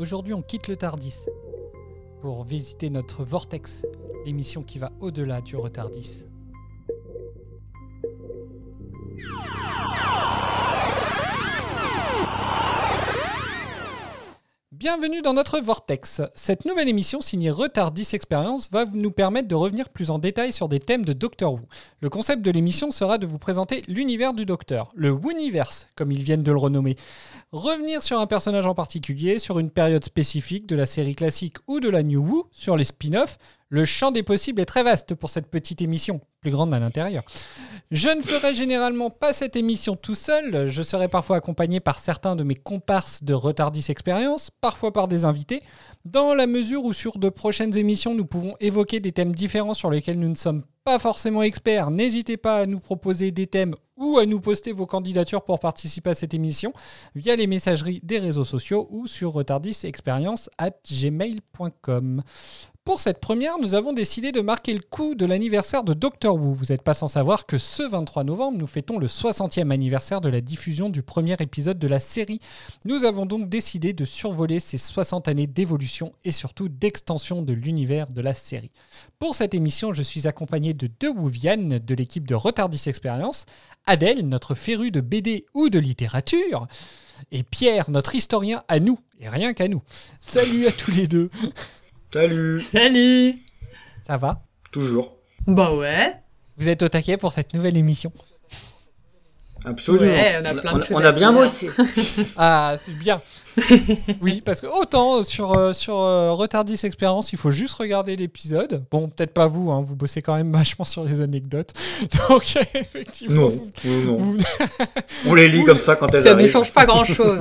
Aujourd'hui, on quitte le Tardis pour visiter notre Vortex, l'émission qui va au-delà du retardis. Bienvenue dans notre Vortex. Cette nouvelle émission signée Retardis Experience va nous permettre de revenir plus en détail sur des thèmes de Doctor Who. Le concept de l'émission sera de vous présenter l'univers du Docteur, le Wooniverse, comme ils viennent de le renommer. Revenir sur un personnage en particulier, sur une période spécifique de la série classique ou de la New Who, sur les spin-offs, le champ des possibles est très vaste pour cette petite émission, plus grande à l'intérieur. Je ne ferai généralement pas cette émission tout seul, je serai parfois accompagné par certains de mes comparses de Retardis Experience, parfois par des invités, dans la mesure où sur de prochaines émissions nous pouvons évoquer des thèmes différents sur lesquels nous ne sommes pas forcément experts. N'hésitez pas à nous proposer des thèmes ou à nous poster vos candidatures pour participer à cette émission via les messageries des réseaux sociaux ou sur retardisexperience@gmail.com. Pour cette première, nous avons décidé de marquer le coup de l'anniversaire de Doctor Who. Vous n'êtes pas sans savoir que ce 23 novembre, nous fêtons le 60e anniversaire de la diffusion du premier épisode de la série. Nous avons donc décidé de survoler ces 60 années d'évolution et surtout d'extension de l'univers de la série. Pour cette émission, je suis accompagné de deux Wouvianes de l'équipe de Retardis Experience, Adèle, notre féru de BD ou de littérature, et Pierre, notre historien à nous, et rien qu'à nous. Salut à tous les deux Salut Salut Ça va? Toujours. Bah ouais. Vous êtes au taquet pour cette nouvelle émission Absolument. Ouais, on a plein de choses on à a bien bossé. Ah, c'est bien. Oui, parce que autant sur, euh, sur euh, Retardis Experience, il faut juste regarder l'épisode. Bon, peut-être pas vous, hein, vous bossez quand même vachement sur les anecdotes. Donc, effectivement, Non, vous- non, vous- On les lit comme ça quand elles Ça ne change pas grand chose.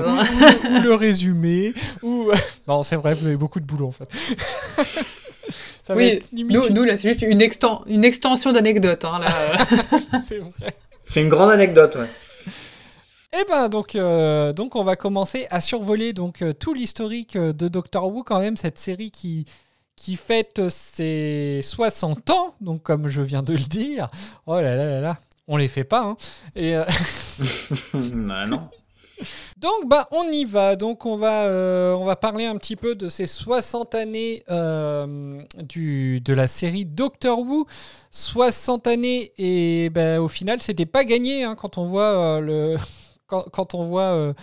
ou le résumé, ou... Non, c'est vrai, vous avez beaucoup de boulot, en fait. Ça oui, nous, nous là, c'est juste une, exten- une extension d'anecdotes. Hein, là. c'est vrai. C'est une grande anecdote, ouais. Eh ben donc euh, donc on va commencer à survoler donc euh, tout l'historique euh, de Doctor Who quand même cette série qui qui fête ses 60 ans donc comme je viens de le dire. Oh là là là là, on les fait pas hein. Et euh, bah non. Donc bah on y va. Donc on va euh, parler un petit peu de ces 60 années euh, de la série Doctor Who. 60 années et ben au final c'était pas gagné hein, quand on voit euh, le quand, on voit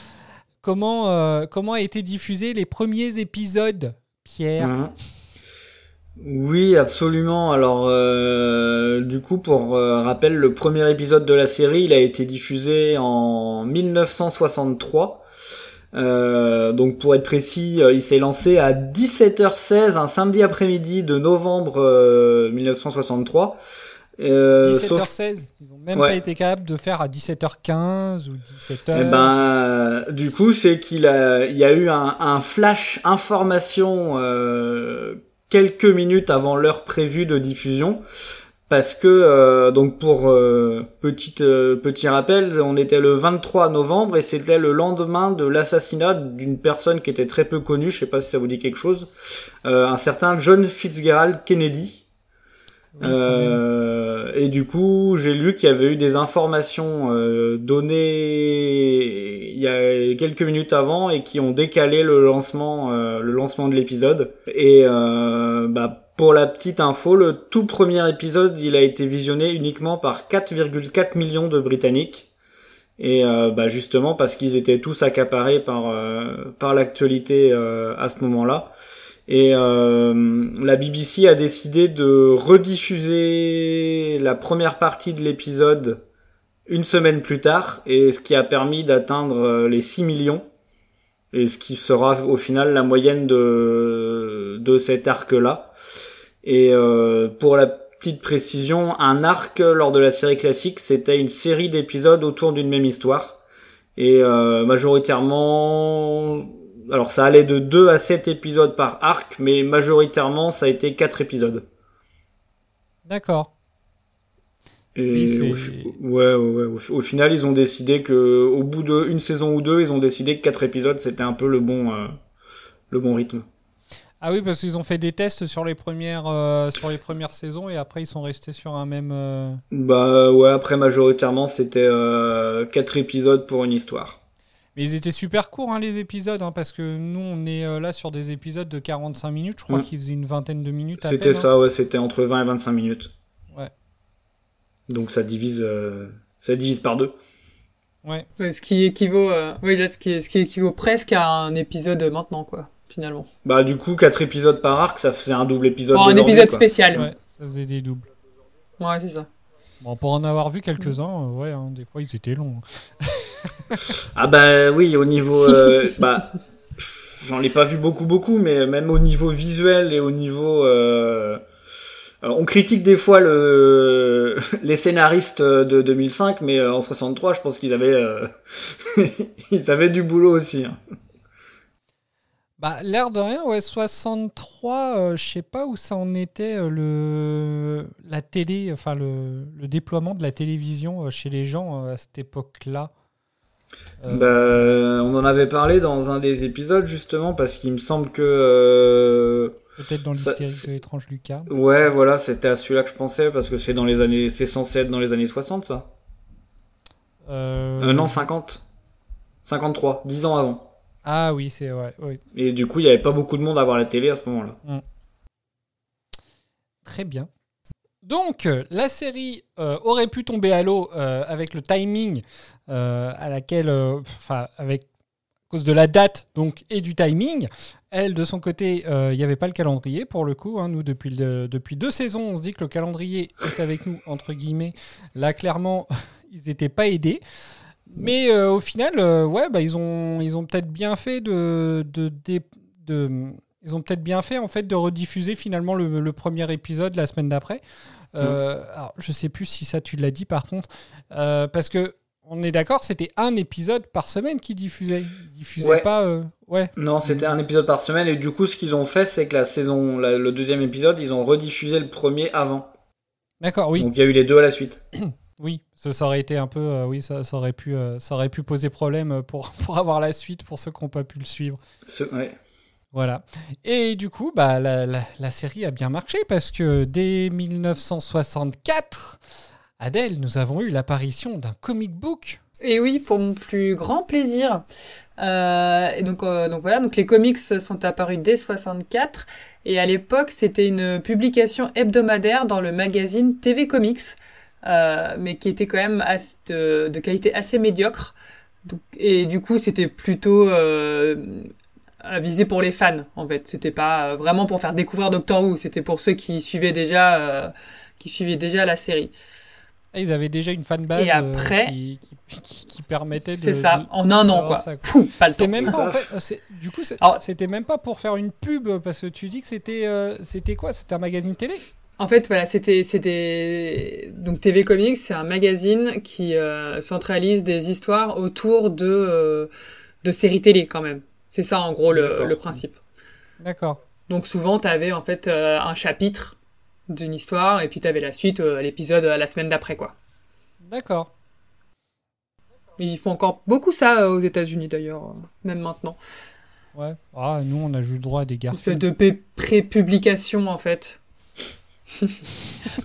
comment comment a été diffusé les premiers épisodes. Pierre. Mhm. Oui, absolument. Alors, euh, du coup, pour euh, rappel, le premier épisode de la série, il a été diffusé en 1963. Euh, donc, pour être précis, euh, il s'est lancé à 17h16 un samedi après-midi de novembre euh, 1963. Euh, sauf 17h16. Ils ont même Ouais. pas été capables de faire à 17h15 ou 17h. Eh ben, euh, du coup, c'est qu'il a, il y a eu un, un flash information euh, quelques minutes avant l'heure prévue de diffusion, parce que euh, donc pour euh, petite euh, petit rappel, on était le 23 novembre et c'était le lendemain de l'assassinat d'une personne qui était très peu connue, je sais pas si ça vous dit quelque chose, euh, un certain John Fitzgerald Kennedy. Oui. Euh, et du coup, j'ai lu qu'il y avait eu des informations euh, données il y a quelques minutes avant et qui ont décalé le lancement, euh, le lancement de l'épisode. Et euh, bah, pour la petite info, le tout premier épisode, il a été visionné uniquement par 4,4 millions de Britanniques. Et euh, bah, justement parce qu'ils étaient tous accaparés par euh, par l'actualité euh, à ce moment-là. Et euh, la BBC a décidé de rediffuser la première partie de l'épisode une semaine plus tard, et ce qui a permis d'atteindre euh, les 6 millions, et ce qui sera au final la moyenne de, de cet arc-là. Et euh, pour la petite précision, un arc lors de la série classique, c'était une série d'épisodes autour d'une même histoire. Et euh, majoritairement, alors ça allait de 2 à 7 épisodes par arc, mais majoritairement ça a été 4 épisodes. D'accord. Et Oui, c'est- au, ouais, ouais. Au, fi- au final, ils ont décidé que au bout d'une saison ou deux, ils ont décidé que 4 épisodes c'était un peu le bon, euh, le bon rythme. Ah oui, parce qu'ils ont fait des tests sur les premières, euh, sur les premières saisons et après ils sont restés sur un même. euh, Bah ouais, après majoritairement c'était euh, 4 épisodes pour une histoire. Mais ils étaient super courts, hein, les épisodes, hein, parce que nous, on est euh, là sur des épisodes de 45 minutes. Je crois Mm. qu'ils faisaient une vingtaine de minutes à C'était peine, hein. ça, ouais, c'était entre 20 et 25 minutes. Ouais. Donc ça divise, euh, ça divise par deux. Ouais. Ouais, ce qui équivaut, euh, oui, là, ce qui, ce qui équivaut presque à un épisode maintenant, quoi, finalement. Bah du coup, quatre épisodes par arc, ça faisait un double épisode. Enfin, un épisode quoi. spécial. Ouais, ça faisait des doubles. Ouais, c'est ça. Bon, pour en avoir vu quelques-uns, euh, ouais, hein, des fois ils étaient longs. Ah bah oui, au niveau, euh, bah, j'en ai pas vu beaucoup beaucoup, mais même au niveau visuel et au niveau, euh, on critique des fois le, les scénaristes de 2005, mais euh, en 63, je pense qu'ils avaient, euh, ils avaient du boulot aussi. hein. Bah, l'air de rien, ouais, 63, euh, je sais pas où ça en était, euh, le, la télé, enfin le, le déploiement de la télévision euh, chez les gens à cette époque-là. Euh, Bah, on en avait parlé dans un des épisodes justement parce qu'il me semble que euh, Peut-être dans l'hystérique de l'étrange Lucas. ouais voilà c'était à celui-là que je pensais parce que c'est dans les années c'est censé être dans les années 60 ça Euh, euh, non 50 53 10 ans avant Ah oui, c'est ouais, ouais. et du coup il y avait pas beaucoup de monde à voir la télé à ce moment-là Très bien. Donc, euh, la série euh, aurait pu tomber à l'eau euh, avec le timing à laquelle, enfin, avec à cause de la date donc et du timing. Elle, de son côté, il n'y avait pas le calendrier pour le coup. hein. Nous, depuis, depuis deux saisons, on se dit que le calendrier est avec nous entre guillemets. Là, clairement, ils n'étaient pas aidés. Mais au final, ouais, bah, ils ont, ils ont peut-être bien fait de, de, de- ils ont peut-être bien fait en fait de rediffuser finalement le, le premier épisode la semaine d'après. Euh, alors, je sais plus si ça tu l'as dit par contre, euh, parce que on est d'accord, c'était un épisode par semaine qui diffusait. Ils diffusaient Ouais. pas. euh, ouais. non c'était un épisode par semaine et du coup ce qu'ils ont fait c'est que la saison la- le deuxième épisode ils ont rediffusé le premier avant D'accord, oui, donc il y a eu les deux à la suite oui. Ça, ça aurait été un peu, euh, oui, ça, ça aurait pu, euh, ça aurait pu poser problème pour pour avoir la suite pour ceux qui n'ont pas pu le suivre. Ce- ouais. Voilà. Et du coup, bah, la, série a bien marché parce que dès 1964, Adèle, nous avons eu l'apparition d'un comic book. Et oui, pour mon plus grand plaisir. Euh, euh, donc voilà, donc les comics sont apparus dès 64. Et à l'époque, c'était une publication hebdomadaire dans le magazine TV Comics, euh, mais qui était quand même de, qualité assez médiocre. Et du coup, c'était plutôt visé pour les fans, en fait. C'était pas euh, vraiment pour faire découvrir Doctor Who, c'était pour ceux qui suivaient déjà, euh, qui suivaient déjà la série. Et ils avaient déjà une fanbase Et après- euh, qui, qui, qui- qui permettait de. C'est ça, de- en un an, quoi. ça, quoi. Pas le temps. C'était même pas en fait. c'est- Du coup, c'était même pas pour faire une pub parce que tu dis que c'était euh, c'était quoi? C'était un magazine télé? En fait, voilà, c'était, c'était donc TV Comics, c'est un magazine qui euh, centralise des histoires autour de euh, de séries télé quand même. C'est ça en gros le, principe. D'accord. Donc souvent, tu avais en fait euh, un chapitre d'une histoire et puis tu avais la suite, euh, l'épisode euh, la semaine d'après quoi. D'accord. Ils font encore beaucoup ça euh, aux États-Unis d'ailleurs, euh, même maintenant. Ouais. Ah, nous, on a juste droit à des Une garçons. espèce de pré- pré-publication en fait.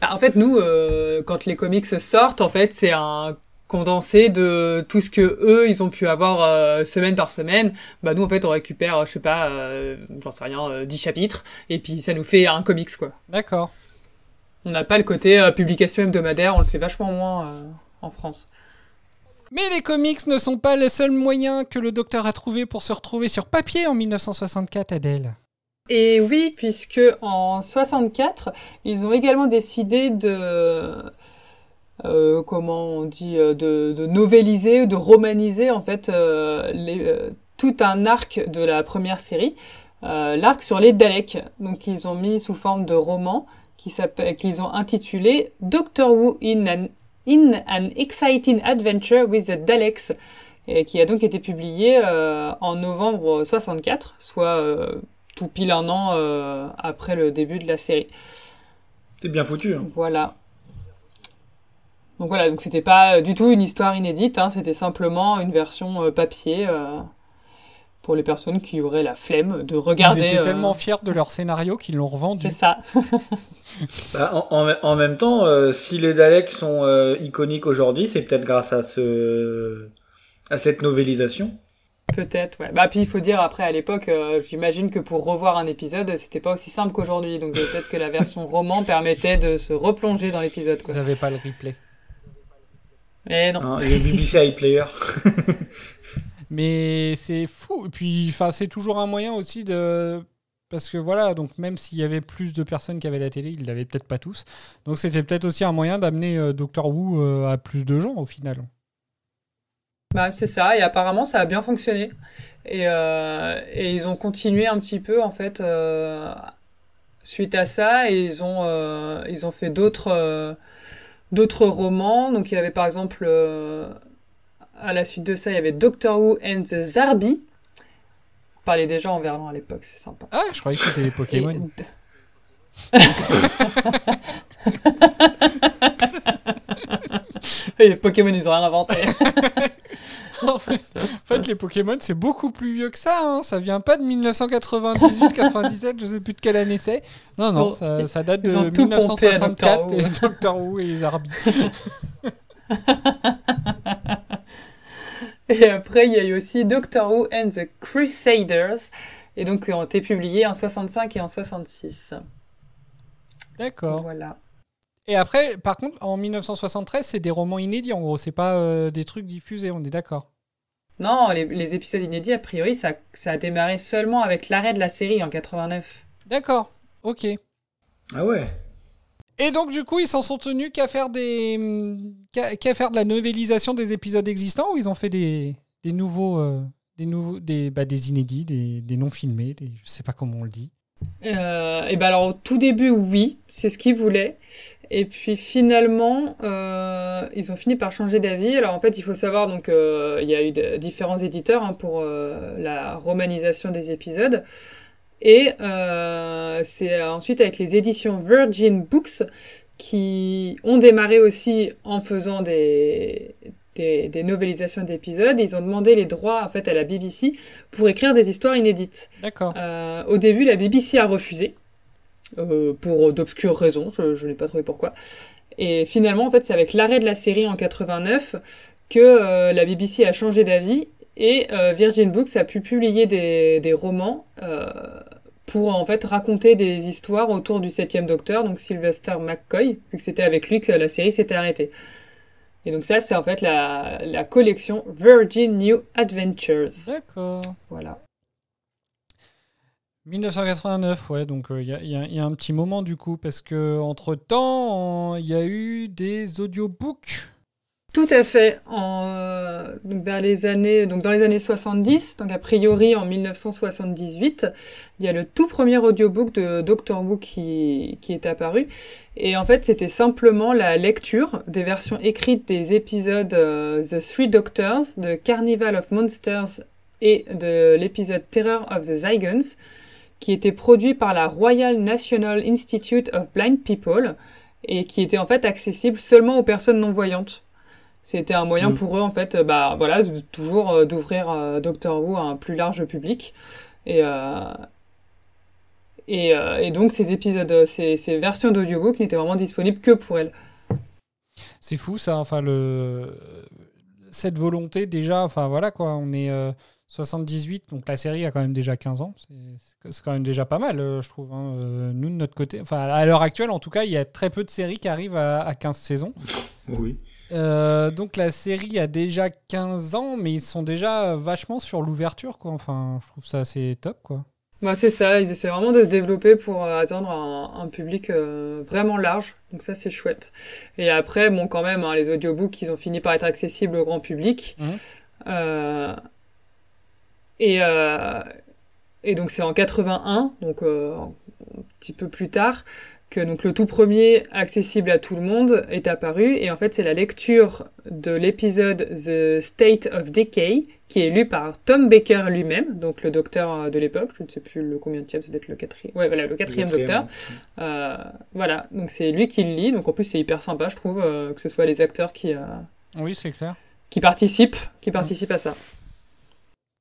Bah, en fait, nous, euh, quand les comics sortent, en fait, c'est un condensé de tout ce que eux, ils ont pu avoir euh, semaine par semaine. Bah nous, en fait, on récupère, euh, je sais pas, euh, j'en sais rien, euh, 10 chapitres, et puis ça nous fait un comics, quoi. D'accord. On n'a pas le côté publication hebdomadaire, on le fait vachement moins en France. Mais les comics ne sont pas le seul moyen que le docteur a trouvé pour se retrouver sur papier en 1964, Adèle. Et oui, puisque en 64, ils ont également décidé de euh, comment on dit euh, de, de novéliser, de romaniser en fait euh, les, euh, tout un arc de la première série, euh, l'arc sur les Daleks. Donc ils ont mis sous forme de roman qui s'appelle qu'ils ont intitulé Doctor Who in an in an exciting adventure with the Daleks et qui a donc été publié euh, en novembre 64, soit euh, tout pile un an euh, après le début de la série. C'est bien foutu. hein. Voilà. Donc voilà, donc c'était pas euh, du tout une histoire inédite, hein, c'était simplement une version euh, papier euh, pour les personnes qui auraient la flemme de regarder. Ils étaient euh, tellement fiers de leur scénario qu'ils l'ont revendu. C'est ça. Bah, en, en- en même temps, euh, si les Daleks sont euh, iconiques aujourd'hui, c'est peut-être grâce à ce à cette novélisation. Peut-être, ouais. Bah, puis il faut dire, après, à l'époque, euh, j'imagine que pour revoir un épisode, c'était pas aussi simple qu'aujourd'hui. Donc peut-être que la version roman permettait de se replonger dans l'épisode. Vous n'avez pas le replay. Eh non. il y a BBC iPlayer. Mais c'est fou. Et puis, enfin, c'est toujours un moyen aussi de. Parce que voilà, donc même s'il y avait plus de personnes qui avaient la télé, ils l'avaient peut-être pas tous. Donc c'était peut-être aussi un moyen d'amener euh, Doctor Who euh, à plus de gens au final. Bah, c'est ça, et apparemment ça a bien fonctionné. Et, euh, et ils ont continué un petit peu en fait euh, suite à ça, et ils ont, euh, ils ont fait d'autres euh, d'autres romans. Donc il y avait par exemple, euh, à la suite de ça, il y avait Doctor Who and the Zarbi. On parlait déjà en verlan à l'époque, c'est sympa. Ah, je croyais que c'était les Pokémon. Et... les Pokémon, ils ont rien inventé. en, fait, en, fait, les Pokémon, c'est beaucoup plus vieux que ça. Hein. Ça vient pas de 1998, 97, je sais plus de quelle année c'est. Non, non, bon, ça, ça, date de 1964 et Doctor Who et les Arby. et après, il y a eu aussi Doctor Who and the Crusaders, et donc qui ont été publiés en 65 et en 66. D'accord. Voilà. Et après, par contre, en 1973, c'est des romans inédits, en gros. C'est pas euh, des trucs diffusés, on est d'accord. Non, les, les, épisodes inédits, a priori, ça, ça, a démarré seulement avec l'arrêt de la série en 89. D'accord, ok. Ah ouais. Et donc, du coup, ils s'en sont tenus qu'à faire des, qu'à faire de la novélisation des épisodes existants ou ils ont fait des, des nouveaux, euh, des nouveaux, des, bah, des inédits, des, des non filmés, des, je sais pas comment on le dit. Euh, et ben alors au tout début oui, c'est ce qu'ils voulaient. Et puis finalement, euh, ils ont fini par changer d'avis. Alors en fait, il faut savoir donc euh, il y a eu différents éditeurs hein, pour euh, la romanisation des épisodes. Et euh, c'est ensuite avec les éditions Virgin Books qui ont démarré aussi en faisant des, des, des novélisations d'épisodes. Ils ont demandé les droits en fait à la BBC pour écrire des histoires inédites. D'accord. Euh, au début, la BBC a refusé euh, pour d'obscures raisons. Je, je n'ai pas trouvé pourquoi. Et finalement, en fait, c'est avec l'arrêt de la série en 89 que euh, la BBC a changé d'avis et euh, Virgin Books a pu publier des, des romans euh, pour en fait raconter des histoires autour du septième Docteur, donc Sylvester McCoy, vu que c'était avec lui que la série s'était arrêtée. Et donc ça, c'est en fait la, la collection Virgin New Adventures. D'accord. Voilà. 1989, ouais, donc il euh, y, y, y, a un petit moment du coup, parce que entre temps, il y a eu des audiobooks. Tout à fait. Euh, vers les années, donc dans les années 70, donc a priori en 1978, il y a le tout premier audiobook de Doctor Who qui, qui est apparu. Et en fait, c'était simplement la lecture des versions écrites des épisodes euh, The Three Doctors, de Carnival of Monsters et de l'épisode Terror of the Zygons, qui était produit par la Royal National Institute of Blind People et qui était en fait accessible seulement aux personnes non-voyantes. C'était un moyen mmh. pour eux en fait, bah voilà, de, toujours euh, d'ouvrir euh, Doctor Who à un plus large public. Et, euh, et, euh, et, donc ces épisodes, ces, ces versions d'audiobook n'étaient vraiment disponibles que pour elles. C'est fou ça, enfin le cette volonté déjà, enfin voilà quoi, on est 78, donc la série a quand même déjà 15 ans. C'est quand même déjà pas mal, je trouve. Hein. Nous, de notre côté, enfin, à l'heure actuelle, en tout cas, il y a très peu de séries qui arrivent à, à 15 saisons. Oui. Euh, donc la série a déjà 15 ans, mais ils sont déjà vachement sur l'ouverture, quoi. Enfin, je trouve ça assez top, quoi. Bah, c'est ça, ils essaient vraiment de se développer pour euh, atteindre un, un public euh, vraiment large. Donc ça, c'est chouette. Et après, bon, quand même, hein, les audiobooks, ils ont fini par être accessibles au grand public. Mmh. Et, et donc c'est en 81, donc un petit peu plus tard, que donc le tout premier accessible à tout le monde est apparu. Et en fait, c'est la lecture de l'épisode The State of Decay, qui est lu par Tom Baker lui-même, donc le docteur de l'époque. Je ne sais plus le combien de ça doit être le quatrième. Ouais, voilà, le quatrième, le quatrième docteur. Euh, voilà, donc c'est lui qui le lit. Donc en plus, c'est hyper sympa, je trouve, euh, que ce soit les acteurs qui. Euh, oui, c'est clair. Qui participent, qui participent à ça.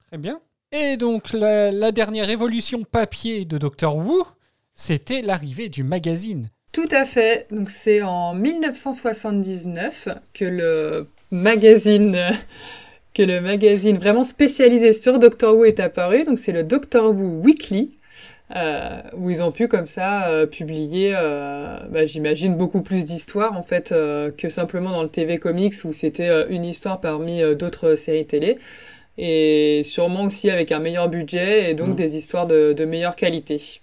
Très bien. Et donc la, la dernière évolution papier de Doctor Who, c'était l'arrivée du magazine. Tout à fait. Donc c'est en 1979 que le magazine que le magazine vraiment spécialisé sur Doctor Who est apparu. Donc c'est le Doctor Who Weekly. Euh, où ils ont pu comme ça euh, publier, euh, bah, j'imagine, beaucoup plus d'histoires en fait que simplement dans le TV Comics où c'était une histoire parmi d'autres séries télé. Et sûrement aussi avec un meilleur budget et donc Mm. des histoires de, de meilleure qualité.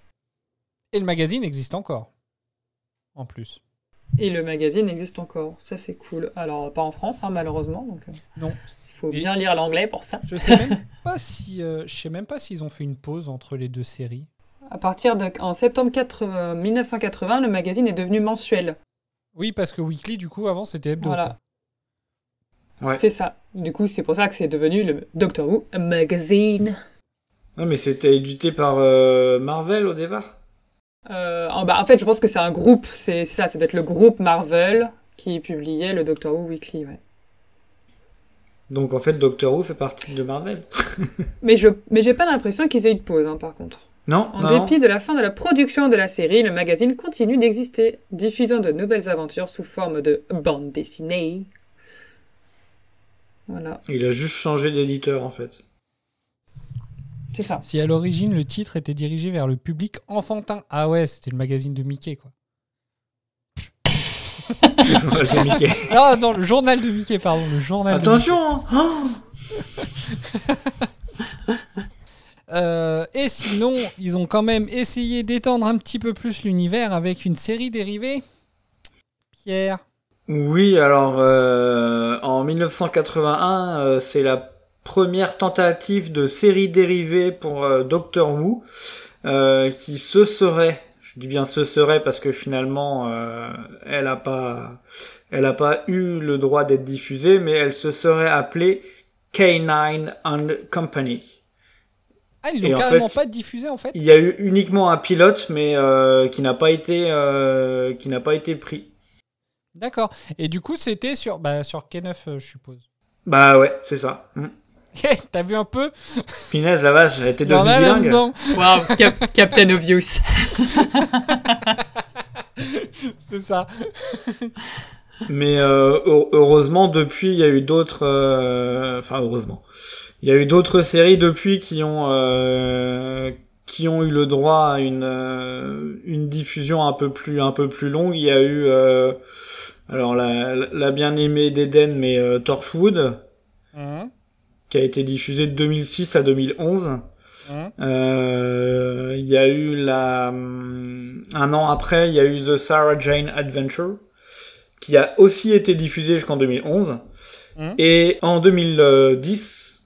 Et le magazine existe encore. En plus. Et le magazine existe encore. Ça, c'est cool. Alors, pas en France, hein, malheureusement. Donc, euh, Non. Il faut Et- bien lire l'anglais pour ça. Je sais même pas si, euh, je sais même pas s'ils ont fait une pause entre les deux séries. À partir de. En septembre 80 1980, le magazine est devenu mensuel. Oui, parce que Weekly, du coup, avant, c'était hebdo. Voilà. Ouais. C'est ça. Du coup, c'est pour ça que c'est devenu le Doctor Who Magazine. Non, mais c'était édité par euh, Marvel au départ? Euh, en, bah, en fait, je pense que c'est un groupe. C'est ça. Ça doit être le groupe Marvel qui publiait le Doctor Who Weekly. Ouais. Donc en fait, Doctor Who fait partie de Marvel. Mais je, mais j'ai pas l'impression qu'ils aient eu de pause, hein, par contre. Non, En non, dépit de la fin de la production de la série, le magazine continue d'exister, diffusant de nouvelles aventures sous forme de bande dessinée. Voilà, il a juste changé d'éditeur en fait. C'est ça. Si à l'origine, le titre était dirigé vers le public enfantin. Ah ouais, c'était le magazine de Mickey, quoi. Le journal de Mickey. Ah non, le journal de Mickey, pardon. Le journal de Mickey. Attention hein Oh Euh, et sinon, ils ont quand même essayé d'étendre un petit peu plus l'univers avec une série dérivée. Pierre. Oui, alors euh, en 1981, euh, c'est la première tentative de série dérivée pour euh, Doctor Who, euh, qui se serait, je dis bien se serait parce que finalement, euh, elle a pas, elle a pas eu le droit d'être diffusée, mais elle se serait appelée K9 and Company. Ah, ils l'ont en carrément fait, pas diffusé en fait? Il y a eu uniquement un pilote, mais euh, qui n'a pas été, qui n'a pas été pris. D'accord. Et du coup, c'était sur, bah, sur K9, euh, je suppose. Bah ouais, c'est ça. Mm. T'as vu un peu Finesse, la vache, elle était devenue a bilingue. Cap- Captain Obvious. C'est ça. Mais euh, heu- heureusement, depuis, il y a eu d'autres... euh, Enfin, heureusement. Il y a eu d'autres séries depuis qui ont... euh, qui ont eu le droit à une euh, une diffusion un peu plus un peu plus longue. Il y a eu euh, alors la, la bien aimée d'Eden, mais euh, Torchwood, Hum, qui a été diffusée de 2006 à 2011. hum. Euh, Il y a eu la hum, un an après, il y a eu The Sarah Jane Adventure, qui a aussi été diffusée jusqu'en 2011. Mhm. Et en 2010,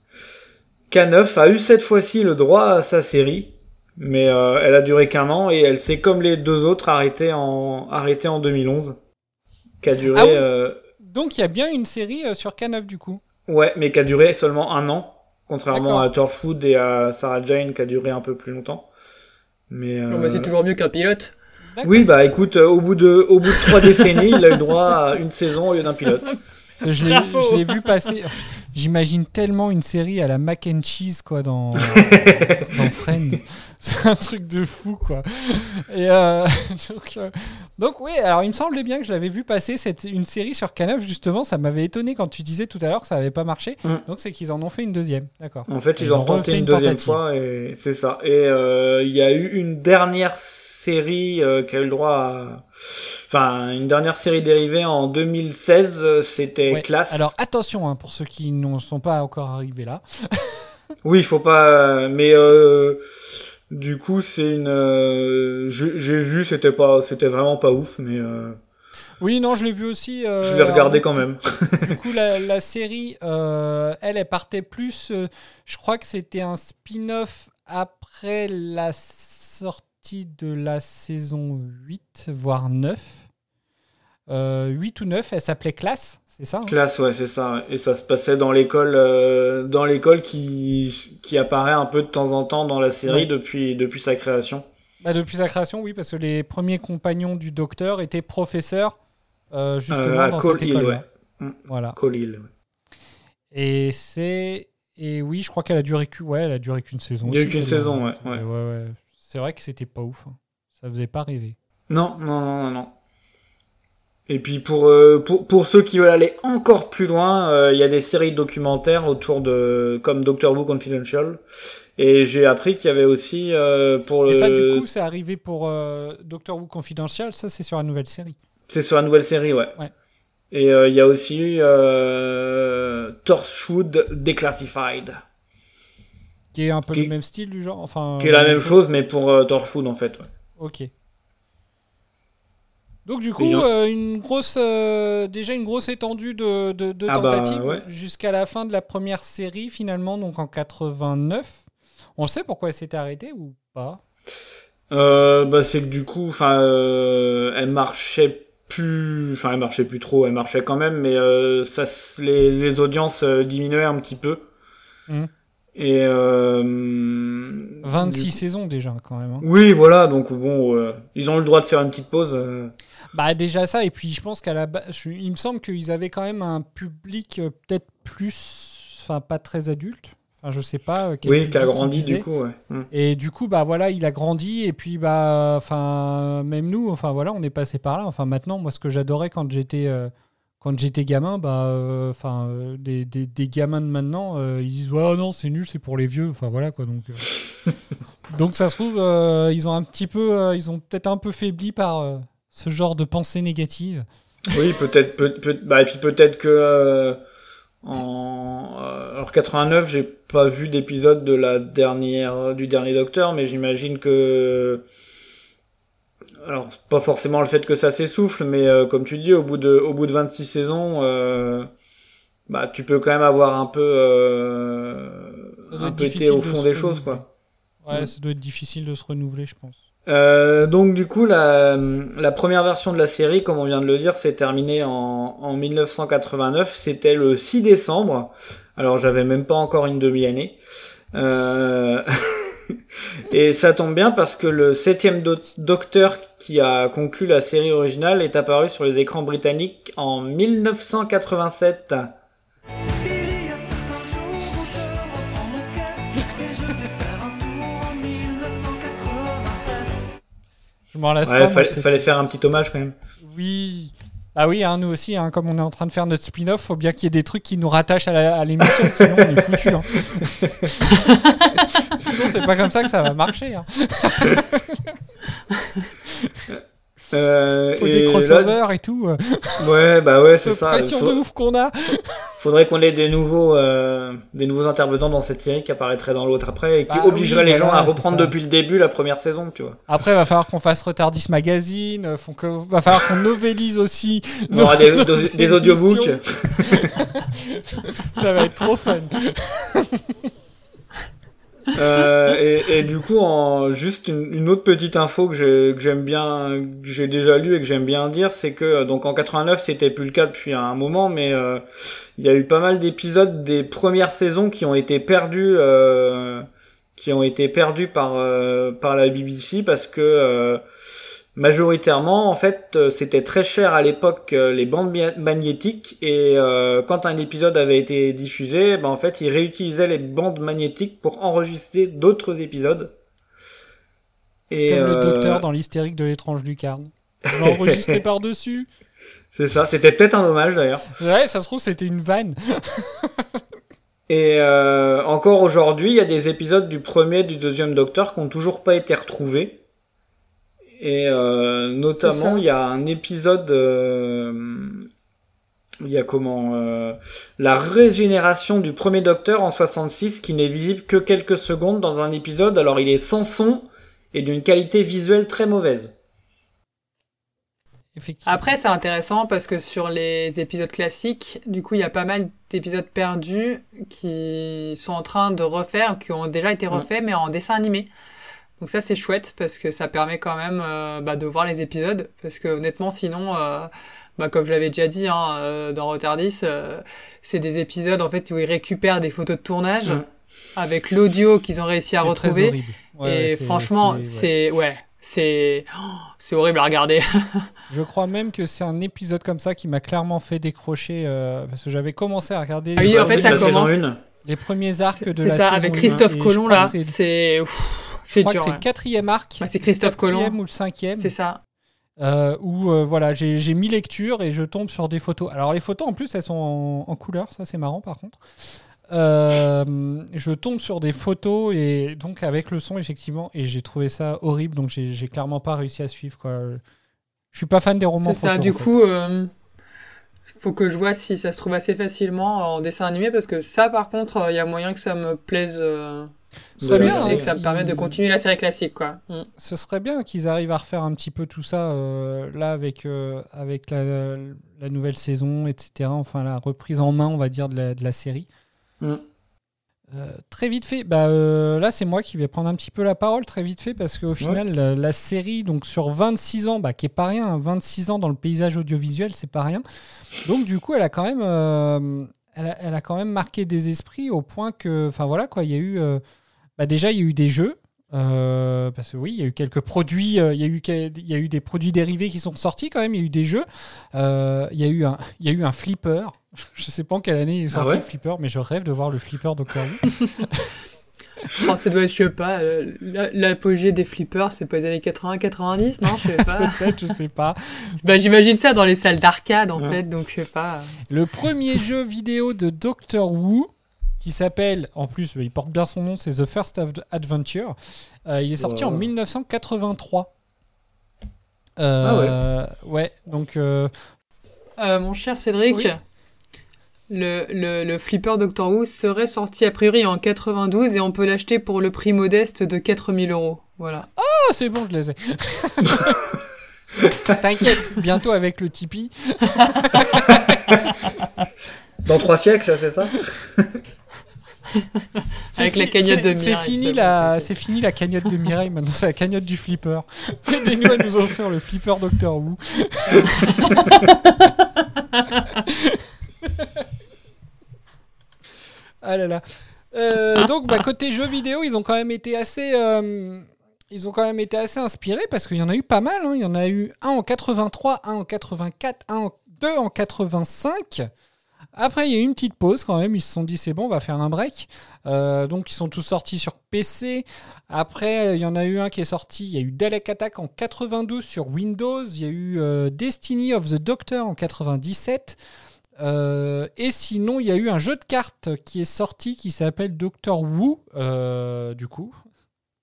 K9 a eu cette fois-ci le droit à sa série, mais euh, elle a duré qu'un an et elle s'est comme les deux autres arrêtée en arrêtée en 2011, qui a duré Ah oui. euh, Donc, il y a bien une série euh, sur K9 du coup. Ouais, mais qui a duré seulement un an, contrairement à Torchwood et à Sarah Jane qui a duré un peu plus longtemps. Mais bah, euh, c'est toujours mieux qu'un pilote. Oui, bah écoute, euh, au bout de au bout de trois décennies, il a eu droit à une saison au lieu d'un pilote. Je l'ai vu passer. J'imagine tellement une série à la mac and cheese quoi dans, dans Friends. C'est un truc de fou quoi. Et euh, donc, euh, donc oui, alors il me semblait bien que je l'avais vu passer cette, une série sur K9 justement. Ça m'avait étonné quand tu disais tout à l'heure que ça n'avait pas marché. Mm. Donc c'est qu'ils en ont fait une deuxième. D'accord. En fait, ils, Ils ont tenté une une deuxième fois et c'est ça. Et euh, il y a eu une dernière série euh, qui a eu le droit à... Enfin, une dernière série dérivée en 2016, euh, c'était Ouais. Classe. Alors attention hein, pour ceux qui ne sont pas encore arrivés là. Oui, il faut pas... Mais euh, du coup, c'est une... euh, j'ai vu, c'était pas, c'était vraiment pas ouf, mais euh, Oui, non, je l'ai vu aussi. euh, je l'ai regardé alors, quand même. Du coup, la, la série, elle, elle partait plus. je crois que c'était un spin-off après la sortie de la saison 8, voire 9. Euh, 8 ou 9, elle s'appelait Classe, c'est ça hein? Classe, ouais, c'est ça. Et ça se passait dans l'école, euh, dans l'école qui qui apparaît un peu de temps en temps dans la série Ouais. depuis depuis sa création. Bah, Depuis sa création, oui, parce que les premiers compagnons du docteur étaient professeurs, euh, justement, Euh, dans Cole cette Hill, école. ouais. Mm. Voilà. Colil. ouais. Et c'est. Et oui, je crois qu'elle a duré qu'une ouais, elle a duré qu'une saison. Il y a qu'une saison, ouais, ouais. ouais, ouais. C'est vrai que c'était pas ouf. hein. Ça faisait pas rêver. Non, non, non, non, non. Et puis pour, euh, pour, pour ceux qui veulent aller encore plus loin, euh, il y a des séries documentaires autour de comme Doctor Who Confidential. Et j'ai appris qu'il y avait aussi euh, pour le. Et ça, du coup, c'est arrivé pour Doctor Who Confidential. Ça, c'est sur la nouvelle série. C'est sur la nouvelle série, ouais. Ouais. Et il y a aussi Torchwood Declassified, Qui est un peu Qui- le même style du genre. Enfin, qui est la même chose, mais pour euh, Torchwood en fait. Ouais. Ok. Donc du coup, euh, une grosse, euh, déjà une grosse étendue de, de, de Ah bah, tentatives ouais. jusqu'à la fin de la première série finalement, donc en 89. On sait pourquoi elle s'était arrêtée ou pas? Euh, bah c'est que du coup, enfin, euh, elle marchait plus, enfin, elle marchait plus trop, elle marchait quand même, mais euh, ça, les, les audiences euh, diminuaient un petit peu. Mhm. Et euh, 26 du- saisons déjà quand même. hein. Oui, voilà, donc bon, euh, ils ont eu le droit de faire une petite pause. euh. Bah déjà ça, et puis je pense qu'à la base, il me semble qu'ils avaient quand même un public euh, peut-être plus, enfin pas très adulte. Enfin je sais pas. euh, quel Oui, qui a grandi du coup, ouais. Mm. Et du coup, bah voilà, il a grandi et puis bah, enfin, même nous, enfin voilà, on est passé par là. Enfin maintenant, moi, ce que j'adorais quand j'étais, euh, quand j'étais gamin, bah, euh, enfin, euh, des, des, des gamins de maintenant, euh, ils disent ouais, non, c'est nul, c'est pour les vieux. Enfin voilà quoi. Donc, euh, donc ça se trouve, ils ont un petit peu, ils ont peut-être un peu faibli par ce genre de pensée négative. Oui, peut-être, peut, peut- bah, et puis peut-être que en alors 89, j'ai pas vu d'épisode de la dernière du dernier Docteur, mais j'imagine que alors pas forcément le fait que ça s'essouffle, mais euh, comme tu dis, au bout de au bout de 26 saisons, euh, bah tu peux quand même avoir un peu euh, un peu été au fond des choses quoi. Ouais, Mm. ça doit être difficile de se renouveler, je pense. Euh, donc du coup, la, la première version de la série, comme on vient de le dire, s'est terminée en, en 1989. C'était le 6 décembre. Alors j'avais même pas encore une demi-année. Euh... Et ça tombe bien parce que le septième do- docteur qui a conclu la série originale est apparu sur les écrans britanniques en 1987. Il y a certains jours où je reprends mon skate et je vais faire un tour en 1987. Je m'en lasse Ouais, pas. moi, fallait, fallait faire un petit hommage quand même. Oui. Ah oui, hein, nous aussi, hein, comme on est en train de faire notre spin-off, faut bien qu'il y ait des trucs qui nous rattachent à l'émission, sinon on est foutu. Hein. sinon, c'est pas comme ça que ça va marcher. Hein. Euh, Faut et des là- crossovers et tout. Ouais, bah ouais, c'est ça. pression Faut- de ouf qu'on a. Faudrait qu'on ait des nouveaux, euh, des nouveaux intervenants dans cette série qui apparaîtraient dans l'autre après et qui Bah obligeraient oui, les gens à reprendre depuis le début la première saison, tu vois. Après, va falloir qu'on fasse Retardis Magazine. euh, faut que... Va falloir qu'on novélise aussi. On aura des, des, des audiobooks. Ça va être trop fun. Euh, et, du coup, juste une, autre petite info que j'ai- que j'aime bien, que j'ai déjà lu et que j'aime bien dire, c'est que euh, donc en 89, c'était plus le cas depuis un moment, mais euh, il y a eu pas mal d'épisodes des premières saisons qui ont été perdus, euh, qui ont été perdus par par la BBC parce que majoritairement, en fait, euh, c'était très cher à l'époque euh, les bandes magnétiques et euh, quand un épisode avait été diffusé, ben en fait, ils réutilisaient les bandes magnétiques pour enregistrer d'autres épisodes. Et Comme le euh, docteur dans l'hystérique de l'étrange lucarne. On enregistré par-dessus. c'est ça, c'était peut-être un hommage d'ailleurs. Ouais, ça se trouve, c'était une vanne. Et euh, encore aujourd'hui, il y a des épisodes du premier et du deuxième Docteur qui ont toujours pas été retrouvés. Et euh, notamment, il y a un épisode, euh, il y a comment euh, la régénération du premier Docteur en 66 qui n'est visible que quelques secondes dans un épisode. Alors il est sans son et d'une qualité visuelle très mauvaise. Effectivement. Après, c'est intéressant parce que sur les épisodes classiques, du coup, il y a pas mal d'épisodes perdus qui sont en train de refaire, qui ont déjà été refaits, mais en dessin animé. Donc ça, c'est chouette parce que ça permet quand même euh, bah, de voir les épisodes. Parce que honnêtement, sinon, euh, bah, comme je l'avais déjà dit hein, euh, dans Retardis, euh, c'est des épisodes en fait où ils récupèrent des photos de tournage avec l'audio qu'ils ont réussi à C'est très retrouver. horrible. Ouais, et c'est- franchement, ouais. c'est ouais, c'est oh, c'est horrible à regarder. Je crois même que c'est un épisode comme ça qui m'a clairement fait décrocher euh, parce que j'avais commencé à regarder Ah les, oui, en fait, ça de la saison commence- 1. les premiers arcs de C'est la ça, saison avec 1, Christophe Colomb là, c'est- c'est dur. que c'est ouais. le quatrième arc. Bah, c'est Christophe quatrième Colomb, ou le cinquième. c'est ça. euh, où euh, voilà, j'ai j'ai mis lecture et je tombe sur des photos. Alors les photos en plus elles sont en, en couleur, ça c'est marrant par contre. Euh, je tombe sur des photos et donc avec le son effectivement et j'ai trouvé ça horrible donc j'ai j'ai clairement pas réussi à suivre quoi. Je suis pas fan des romans C'est ça, du coup, euh, faut que je vois si ça se trouve assez facilement en dessin animé, parce que ça, par contre, il y a moyen que ça me plaise euh, Ce serait bien, hein, que ça me permet de continuer la série classique, quoi. Mm. Ce serait bien qu'ils arrivent à refaire un petit peu tout ça euh, là avec, euh, avec la, la nouvelle saison, etc. Enfin, la reprise en main, on va dire, de la, de la série. Mm. Euh, très vite fait, bah, euh, là c'est moi qui vais prendre un petit peu la parole très vite fait parce qu'au final la, la série donc sur 26 ans, bah, qui est pas rien, hein, 26 ans dans le paysage audiovisuel c'est pas rien. Donc du coup elle a quand même, euh, elle, a, elle a quand même marqué des esprits au point que, enfin voilà quoi, il y a eu, euh, bah, déjà il y a eu des jeux. euh, parce que oui, il y a eu quelques produits, euh, il y a eu quel- il y a eu des produits dérivés qui sont sortis quand même. Il y a eu des jeux, Euh, il y a eu un, il y a eu un flipper. Je sais pas en quelle année il est Ah sorti ouais le flipper, mais je rêve de voir le flipper Doctor Who. Oh, ça doit être, je sais pas, la- l'apogée des flippers, c'est pas les années 80-90, non, je sais pas. Peut-être, je sais pas. bah, j'imagine ça dans les salles d'arcade, en Ouais. fait, donc je sais pas. Le premier jeu vidéo de Doctor Who, qui s'appelle, en plus, il porte bien son nom, c'est The First of Adventure. Euh, il est sorti en Wow. 1983. Euh, ouais. donc euh, Euh, mon cher Cédric, Oui. le, le, le flipper Doctor Who serait sorti a priori en 92 et on peut l'acheter pour le prix modeste de 4000 euros. Voilà. ah, c'est bon, je les ai. T'inquiète, bientôt avec le Tipeee. Dans trois siècles, c'est ça? C'est la cagnotte la, fini la cagnotte de Mireille, maintenant c'est la cagnotte du flipper. Aidez-nous à nous offrir le flipper Doctor Who. ah là là. Euh, donc bah, côté jeux vidéo, ils ont quand même été assez, euh, ils ont quand même été assez inspirés parce qu'il y en a eu pas mal. hein. Il y en a eu un en 83, un en 84, un en, deux en 85. Après, il y a eu une petite pause quand même. Ils se sont dit c'est bon, on va faire un break. Euh, donc ils sont tous sortis sur PC. Après, euh, il y en a eu un qui est sorti. Il y a eu Dalek Attack en 92 sur Windows. Il y a eu euh, Destiny of the Doctor en 97. Euh, et sinon, il y a eu un jeu de cartes qui est sorti qui s'appelle Doctor Who, euh, du coup,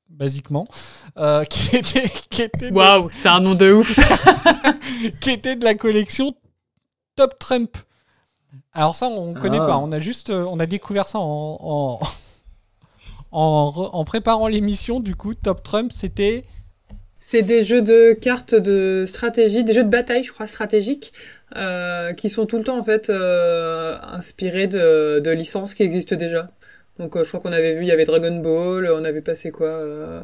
basiquement, euh, qui, était, qui, était de, Waouh, c'est un nom de ouf. qui était de la collection Top Trump. Alors ça, on ne connaît Ah. pas. On a juste, euh, on a découvert ça en, en, en, re- en préparant l'émission. Du coup, Top Trump, c'était C'est des jeux de cartes de stratégie, des jeux de bataille, je crois, stratégiques, euh, qui sont tout le temps en fait euh, inspirés de, de licences qui existent déjà. Donc euh, je crois qu'on avait vu, il y avait Dragon Ball, on avait passé quoi euh,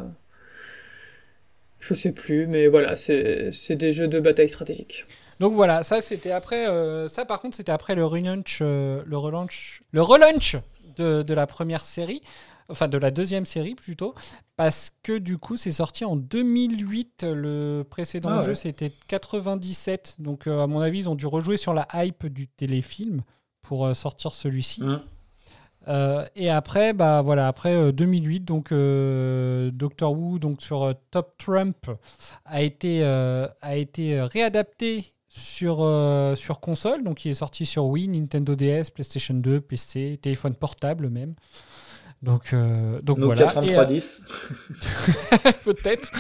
Je sais plus, mais voilà, c'est c'est des jeux de bataille stratégiques. Donc voilà, ça c'était après. euh, ça par contre c'était après le relaunch, euh, le relaunch, le relaunch de, de la première série, enfin de la deuxième série plutôt, parce que du coup c'est sorti en 2008. Le précédent Ah ouais. jeu c'était 97, donc euh, à mon avis ils ont dû rejouer sur la hype du téléfilm pour euh, sortir celui-ci. Mm. Euh, et après, bah voilà, après euh, 2008, donc euh, Doctor Who, donc sur euh, Top Trump, a été euh, a été euh, réadapté sur sur console, donc il est sorti sur Wii, Nintendo DS, PlayStation 2, PC, téléphone portable même. Donc euh, donc Nokia voilà. Et, euh, 3310. peut-être.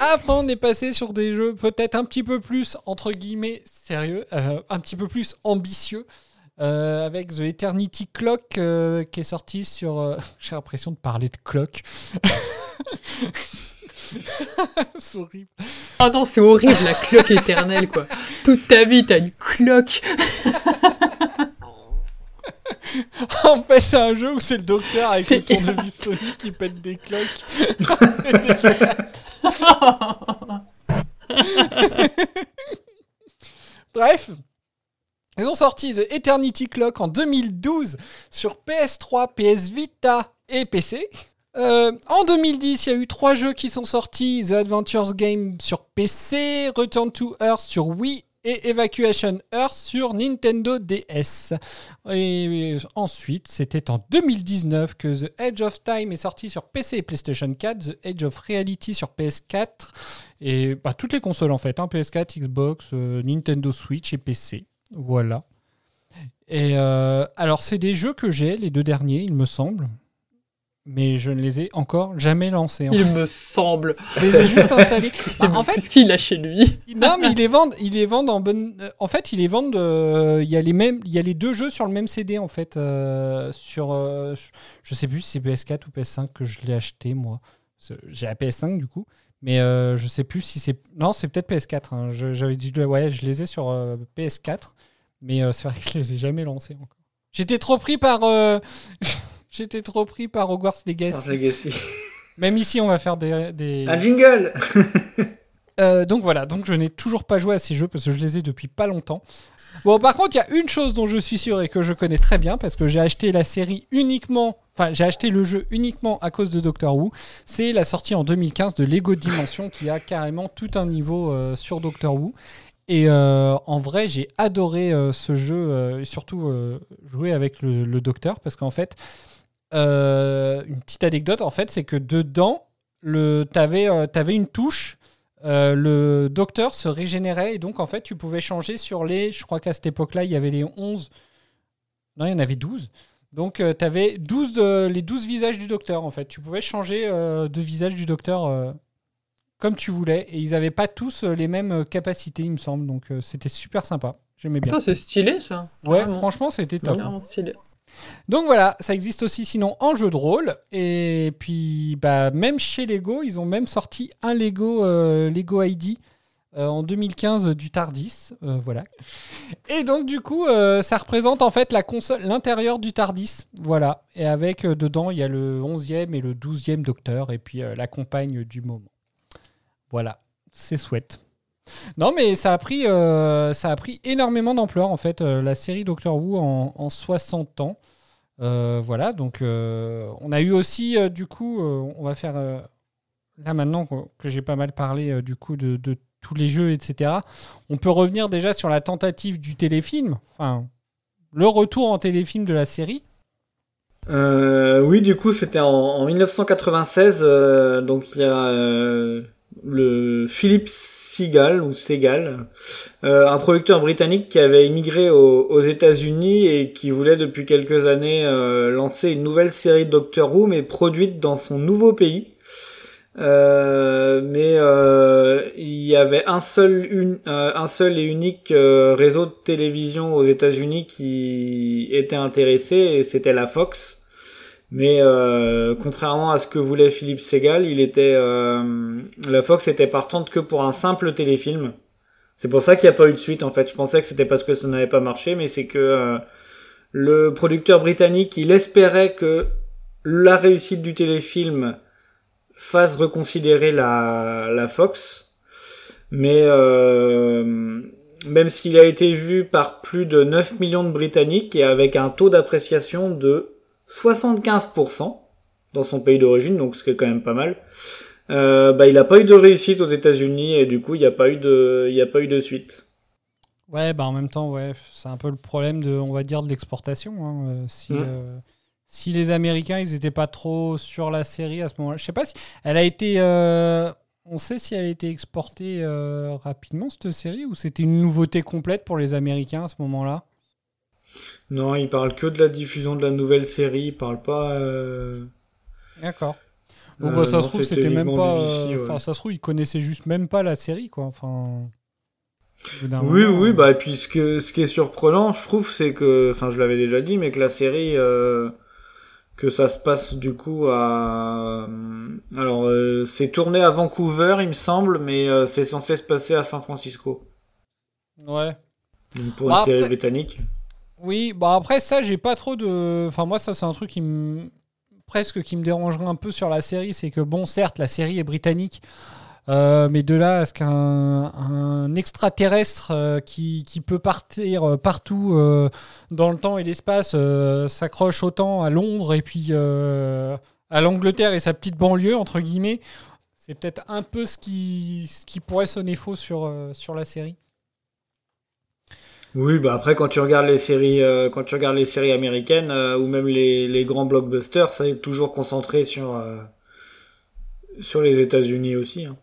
Après, on est passé sur des jeux peut-être un petit peu plus, entre guillemets, sérieux, euh, un petit peu plus ambitieux, euh, avec The Eternity Clock euh, qui est sorti sur... euh, J'ai l'impression de parler de clock. C'est horrible. Oh non, c'est horrible, la cloque éternelle, quoi. Toute ta vie, t'as une cloque. En fait, c'est un jeu où c'est le docteur avec le tournevis Sony qui pète des cloques. Bref, ils ont sorti The Eternity Clock en 2012 sur PS3, PS Vita et PC. Euh, en 2010, il y a eu trois jeux qui sont sortis The Adventures Game sur PC, Return to Earth sur Wii et Evacuation Earth sur Nintendo DS. Et ensuite, c'était en 2019 que The Edge of Time est sorti sur PC et PlayStation 4, The Edge of Reality sur PS4 et bah, toutes les consoles en fait, hein, PS4, Xbox, euh, Nintendo Switch et PC. Voilà. Et euh, alors, c'est des jeux que j'ai, les deux derniers, il me semble. Mais je ne les ai encore jamais lancés. en Il fait. me semble. Je les ai juste installés. C'est Bah, en fait, ce qu'il a chez lui. non, mais ils les vendent, ils les vendent en bonne. euh, En fait, ils les vendent. euh, Il y a les mêmes, il y a les deux jeux sur le même CD en fait. euh, sur, je sais plus si c'est PS4 ou PS5 que je l'ai acheté moi. J'ai la PS5 du coup, mais euh, je sais plus si c'est. Non, c'est peut-être PS4. hein. Je- J'avais dit ouais, je les ai sur euh, PS4, mais euh, c'est vrai que je les ai jamais lancés encore. J'étais trop pris par. euh, J'étais trop pris par Hogwarts Legacy. Legacy. Même ici, on va faire des- des... Un jingle donc voilà, donc je n'ai toujours pas joué à ces jeux parce que je les ai depuis pas longtemps. Bon, par contre, il y a une chose dont je suis sûr et que je connais très bien parce que j'ai acheté la série uniquement, enfin, j'ai acheté le jeu uniquement à cause de Doctor Who. C'est la sortie en 2015 de Lego Dimension qui a carrément tout un niveau euh, sur Doctor Who. Et euh, en vrai, j'ai adoré euh, ce jeu et surtout jouer avec le, le docteur parce qu'en fait, une petite anecdote en fait, c'est que dedans, t'avais une touche euh, le docteur se régénérait et donc en fait tu pouvais changer sur les je crois qu'à cette époque-là il y avait les 11 non il y en avait 12 donc tu avais 12 euh, les 12 visages du docteur en fait. Tu pouvais changer euh, de visage du docteur euh, comme tu voulais et ils n'avaient pas tous euh, les mêmes euh, capacités il me semble. Donc euh, c'était super sympa. J'aimais bien. C'est stylé ça. ouais franchement c'était top. Vraiment stylé. Donc voilà, ça existe aussi sinon en jeu de rôle. Et puis bah, même chez Lego, ils ont même sorti un Lego, euh, Lego ID euh, en 2015 du Tardis. euh, voilà. Et donc du coup, ça représente en fait la console, l'intérieur du Tardis. Voilà. Et avec dedans, il y a le 11e et le 12e docteur et puis la compagne du moment. Voilà, c'est chouette. Non, mais ça a pris, euh, ça a pris énormément d'ampleur en fait, euh, la série Doctor Who en, en 60 ans. Euh, voilà, donc on a eu aussi, du coup, on va faire, là maintenant que, j'ai pas mal parlé du coup de, tous les jeux, etc., on peut revenir déjà sur la tentative du téléfilm, enfin, le retour en téléfilm de la série. Oui, du coup, c'était en, en 1996. euh, donc il y a le Philip Seagal ou Seagal, euh, un producteur britannique qui avait immigré aux, aux États-Unis et qui voulait depuis quelques années euh, lancer une nouvelle série Doctor Who, mais produite dans son nouveau pays. Euh, mais il y avait un seul, un seul et unique réseau de télévision aux États-Unis qui était intéressé et c'était la Fox. Mais euh, contrairement à ce que voulait Philippe Segal, il était euh, la Fox était partante que pour un simple téléfilm. C'est pour ça qu'il n'y a pas eu de suite en fait. Je pensais que c'était parce que ça n'avait pas marché, mais c'est que euh, le producteur britannique, il espérait que la réussite du téléfilm fasse reconsidérer la, la Fox. Mais euh, même s'il a été vu par plus de 9 millions de Britanniques et avec un taux d'appréciation de 75% dans son pays d'origine, donc ce qui est quand même pas mal, euh, bah, il a pas eu de réussite aux États-Unis et du coup il n'y a pas eu de, y a pas eu de suite. Ouais, bah en même temps, ouais, c'est un peu le problème de, on va dire, de l'exportation. hein, euh, si, Mm. euh, si les Américains, ils étaient pas trop sur la série à ce moment-là, je sais pas si elle a été, on sait si elle a été exportée rapidement cette série ou c'était une nouveauté complète pour les Américains à ce moment-là? Non, il parle que de la diffusion de la nouvelle série, il parle pas. euh, D'accord. Bon, Euh, bah, ça non, se trouve, c'était même pas. BBC, ouais. Enfin, ça se trouve, ils connaissaient juste même pas la série, quoi. Enfin. Oui, moment, oui, euh, bah et puis ce, que, ce qui est surprenant, je trouve, c'est que, enfin, je l'avais déjà dit, mais que la série, euh, que ça se passe du coup à, alors euh, c'est tourné à Vancouver, il me semble, mais euh, c'est censé se passer à San Francisco, Ouais. pour Bah, une série après- britannique. Oui, bah après ça, j'ai pas trop de. Enfin, moi, ça, c'est un truc qui me. presque qui me dérangerait un peu sur la série. C'est que, bon, certes, la série est britannique. euh, mais de là à ce qu'un un extraterrestre euh, qui, qui peut partir euh, partout dans le temps et l'espace s'accroche autant à Londres et puis à l'Angleterre et sa petite banlieue, entre guillemets, c'est peut-être un peu ce qui, ce qui pourrait sonner faux sur la série. Oui, bah après quand tu regardes les séries, euh, quand tu regardes les séries américaines euh, ou même les, les grands blockbusters, ça est toujours concentré sur euh, sur les États-Unis aussi. hein.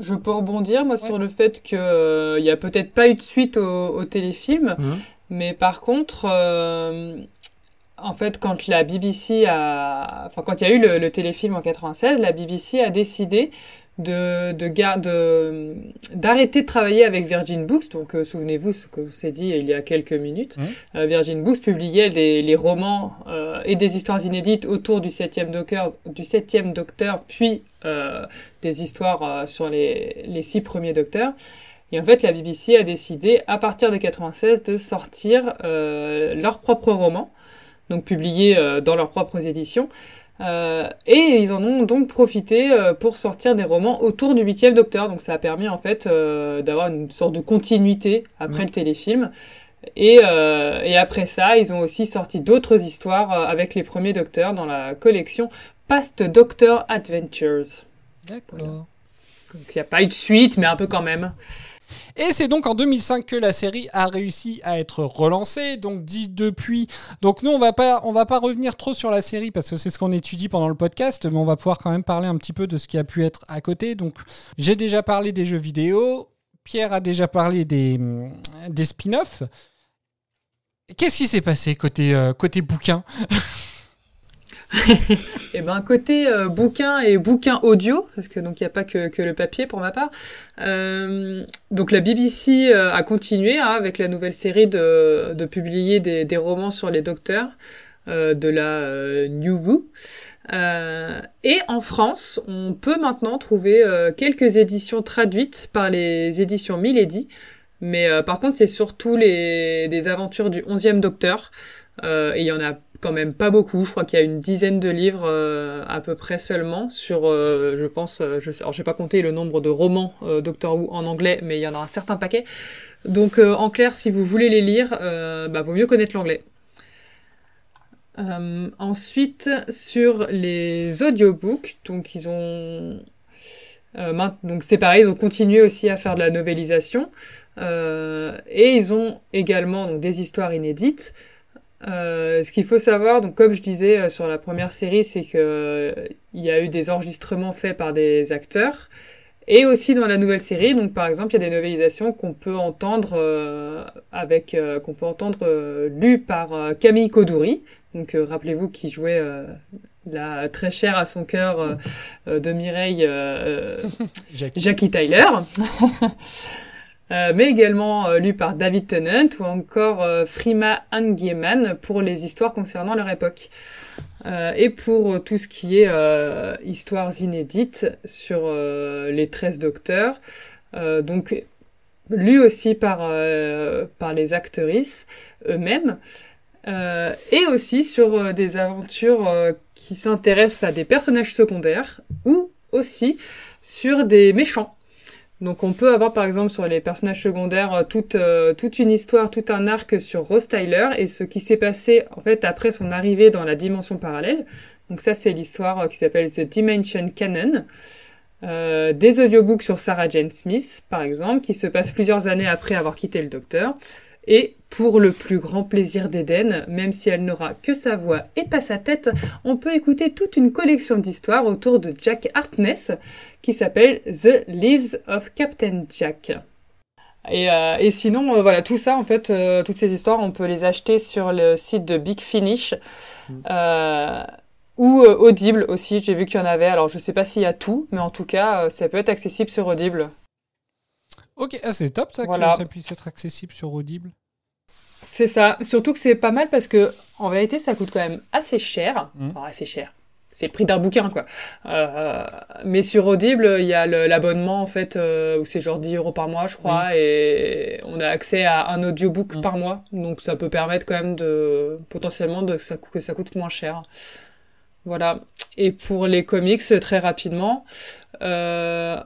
Je peux rebondir, moi, sur le fait qu'il n'y a peut-être pas eu de suite au, au téléfilm, Mhm. mais par contre, euh, en fait, quand la BBC a, enfin, quand il y a eu le, le téléfilm en 96, la BBC a décidé de, de, gar- de- d'arrêter de travailler avec Virgin Books. Donc, euh, souvenez-vous ce que s'est dit il y a quelques minutes. Mhm. Euh, Virgin Books publiait des, les romans euh, et des histoires inédites autour du septième docteur, du septième docteur, puis euh, des histoires sur les, les six premiers docteurs. Et en fait, la BBC a décidé, à partir de 96, de sortir euh, leurs propres romans, donc publiés euh, dans leurs propres éditions. Euh, et ils en ont donc profité euh, pour sortir des romans autour du huitième docteur. Donc ça a permis en fait euh, d'avoir une sorte de continuité après le téléfilm. Et, euh, et après ça, ils ont aussi sorti d'autres histoires euh, avec les premiers docteurs dans la collection Past Doctor Adventures. D'accord. Donc il n'y a pas eu de suite, mais un peu quand même. Et c'est donc en 2005 que la série a réussi à être relancée, donc dit depuis. Donc nous on va pas on va pas revenir trop sur la série parce que c'est ce qu'on étudie pendant le podcast, mais on va pouvoir quand même parler un petit peu de ce qui a pu être à côté. Donc j'ai déjà parlé des jeux vidéo, Pierre a déjà parlé des des spin-offs. Qu'est-ce qui s'est passé côté euh, côté bouquin? Et ben côté euh, bouquin et bouquin audio, parce que donc il n'y a pas que, que le papier pour ma part. euh, donc la BBC euh, a continué hein, avec la nouvelle série de, de publier des, romans sur les docteurs euh, de la New Who. Et en France, on peut maintenant trouver quelques éditions traduites par les éditions Milady. Mais par contre, c'est surtout les des aventures du 11e Docteur. Et il y en a quand même pas beaucoup. Je crois qu'il y a une dizaine de livres euh, à peu près seulement sur, euh, je pense, euh, je sais, alors j'ai pas compté le nombre de romans Doctor Who en anglais, mais il y en a un certain paquet. Donc en clair, si vous voulez les lire, bah, vaut mieux connaître l'anglais. Ensuite, sur les audiobooks, donc ils ont donc c'est pareil, ils ont continué aussi à faire de la novélisation et ils ont également des histoires inédites. Euh, ce qu'il faut savoir, donc comme je disais euh, sur la première série, c'est que euh, il y a eu des enregistrements faits par des acteurs et aussi dans la nouvelle série. Donc par exemple, il y a des novélisations qu'on peut entendre euh, avec euh, qu'on peut entendre euh, lues par Camille Kodouri. Donc rappelez-vous qui jouait euh, la très chère à son cœur de Mireille euh, Jackie. Jackie Tyler. Euh, mais également euh, lu par David Tennant ou encore euh, Frima Angieman pour les histoires concernant leur époque. Euh, et pour euh, tout ce qui est histoires inédites sur les 13 docteurs, donc lu aussi par, par les actrices eux-mêmes, et aussi sur des aventures qui s'intéressent à des personnages secondaires ou aussi sur des méchants. Donc on peut avoir par exemple sur les personnages secondaires euh, toute, euh, toute une histoire, tout un arc sur Rose Tyler et ce qui s'est passé en fait après son arrivée dans la dimension parallèle. Donc ça c'est l'histoire euh, qui s'appelle The Dimension Canon. Des audiobooks sur Sarah Jane Smith par exemple qui se passent plusieurs années après avoir quitté le docteur. Et pour le plus grand plaisir d'Eden, même si elle n'aura que sa voix et pas sa tête, on peut écouter toute une collection d'histoires autour de Jack Harkness qui s'appelle The Lives of Captain Jack. Et, euh, et sinon, euh, voilà, tout ça, en fait, euh, toutes ces histoires, on peut les acheter sur le site de Big Finish euh, ou Audible aussi. J'ai vu qu'il y en avait. Alors, je sais pas s'il y a tout, mais en tout cas, ça peut être accessible sur Audible. Ok, ah, c'est top ça Voilà. que ça puisse être accessible sur Audible. C'est ça. Surtout que c'est pas mal parce que, en vérité, ça coûte quand même assez cher. Enfin, assez cher. C'est le prix d'un bouquin, quoi. Euh, mais sur Audible, il y a l'abonnement, en fait, euh, où c'est genre 10 euros par mois, je crois, et on a accès à un audiobook Mhm. par mois. Donc, ça peut permettre quand même de, potentiellement, de, que ça, que ça coûte moins cher. Voilà. Et pour les comics, très rapidement, euh,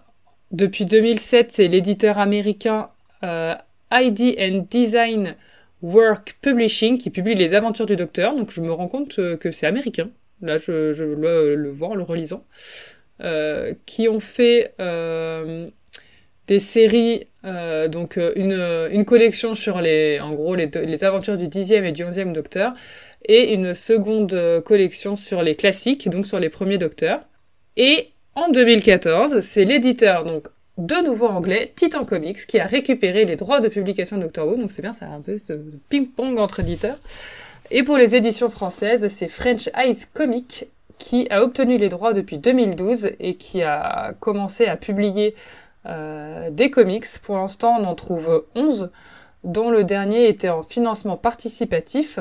depuis 2007, c'est l'éditeur américain euh, ID and Design Work Publishing qui publie les aventures du docteur. Donc je me rends compte euh, que c'est américain. Là, je, le, vois en le relisant. Euh, qui ont fait euh, des séries, donc une, collection sur les, en gros, les, aventures du 10e et du 11e Docteur, et une seconde collection sur les classiques, donc sur les premiers Docteurs. Et en 2014, c'est l'éditeur, donc de nouveau anglais, Titan Comics, qui a récupéré les droits de publication de Doctor Who, donc c'est bien, ça a un peu de ping-pong entre éditeurs. Et pour les éditions françaises, c'est French Eyes Comics qui a obtenu les droits depuis 2012 et qui a commencé à publier euh, des comics. Pour l'instant, on en trouve 11, dont le dernier était en financement participatif.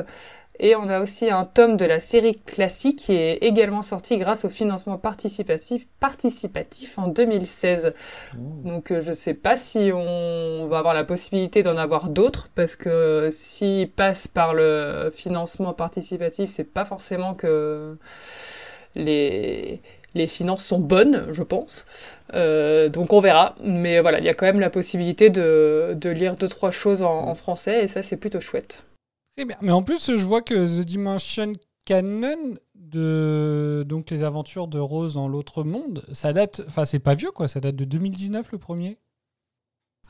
Et on a aussi un tome de la série classique qui est également sorti grâce au financement participatif, participatif en 2016. Donc euh, je sais pas si on va avoir la possibilité d'en avoir d'autres parce que s'ils passent par le financement participatif, c'est pas forcément que les les finances sont bonnes, je pense. Euh, donc on verra. Mais voilà, il y a quand même la possibilité de, de lire deux trois choses en, en français et ça c'est plutôt chouette. Très bien. Mais en plus, je vois que The Dimension Canon de donc les aventures de Rose dans l'autre monde, ça date. Enfin, c'est pas vieux quoi. Ça date de 2019 le premier.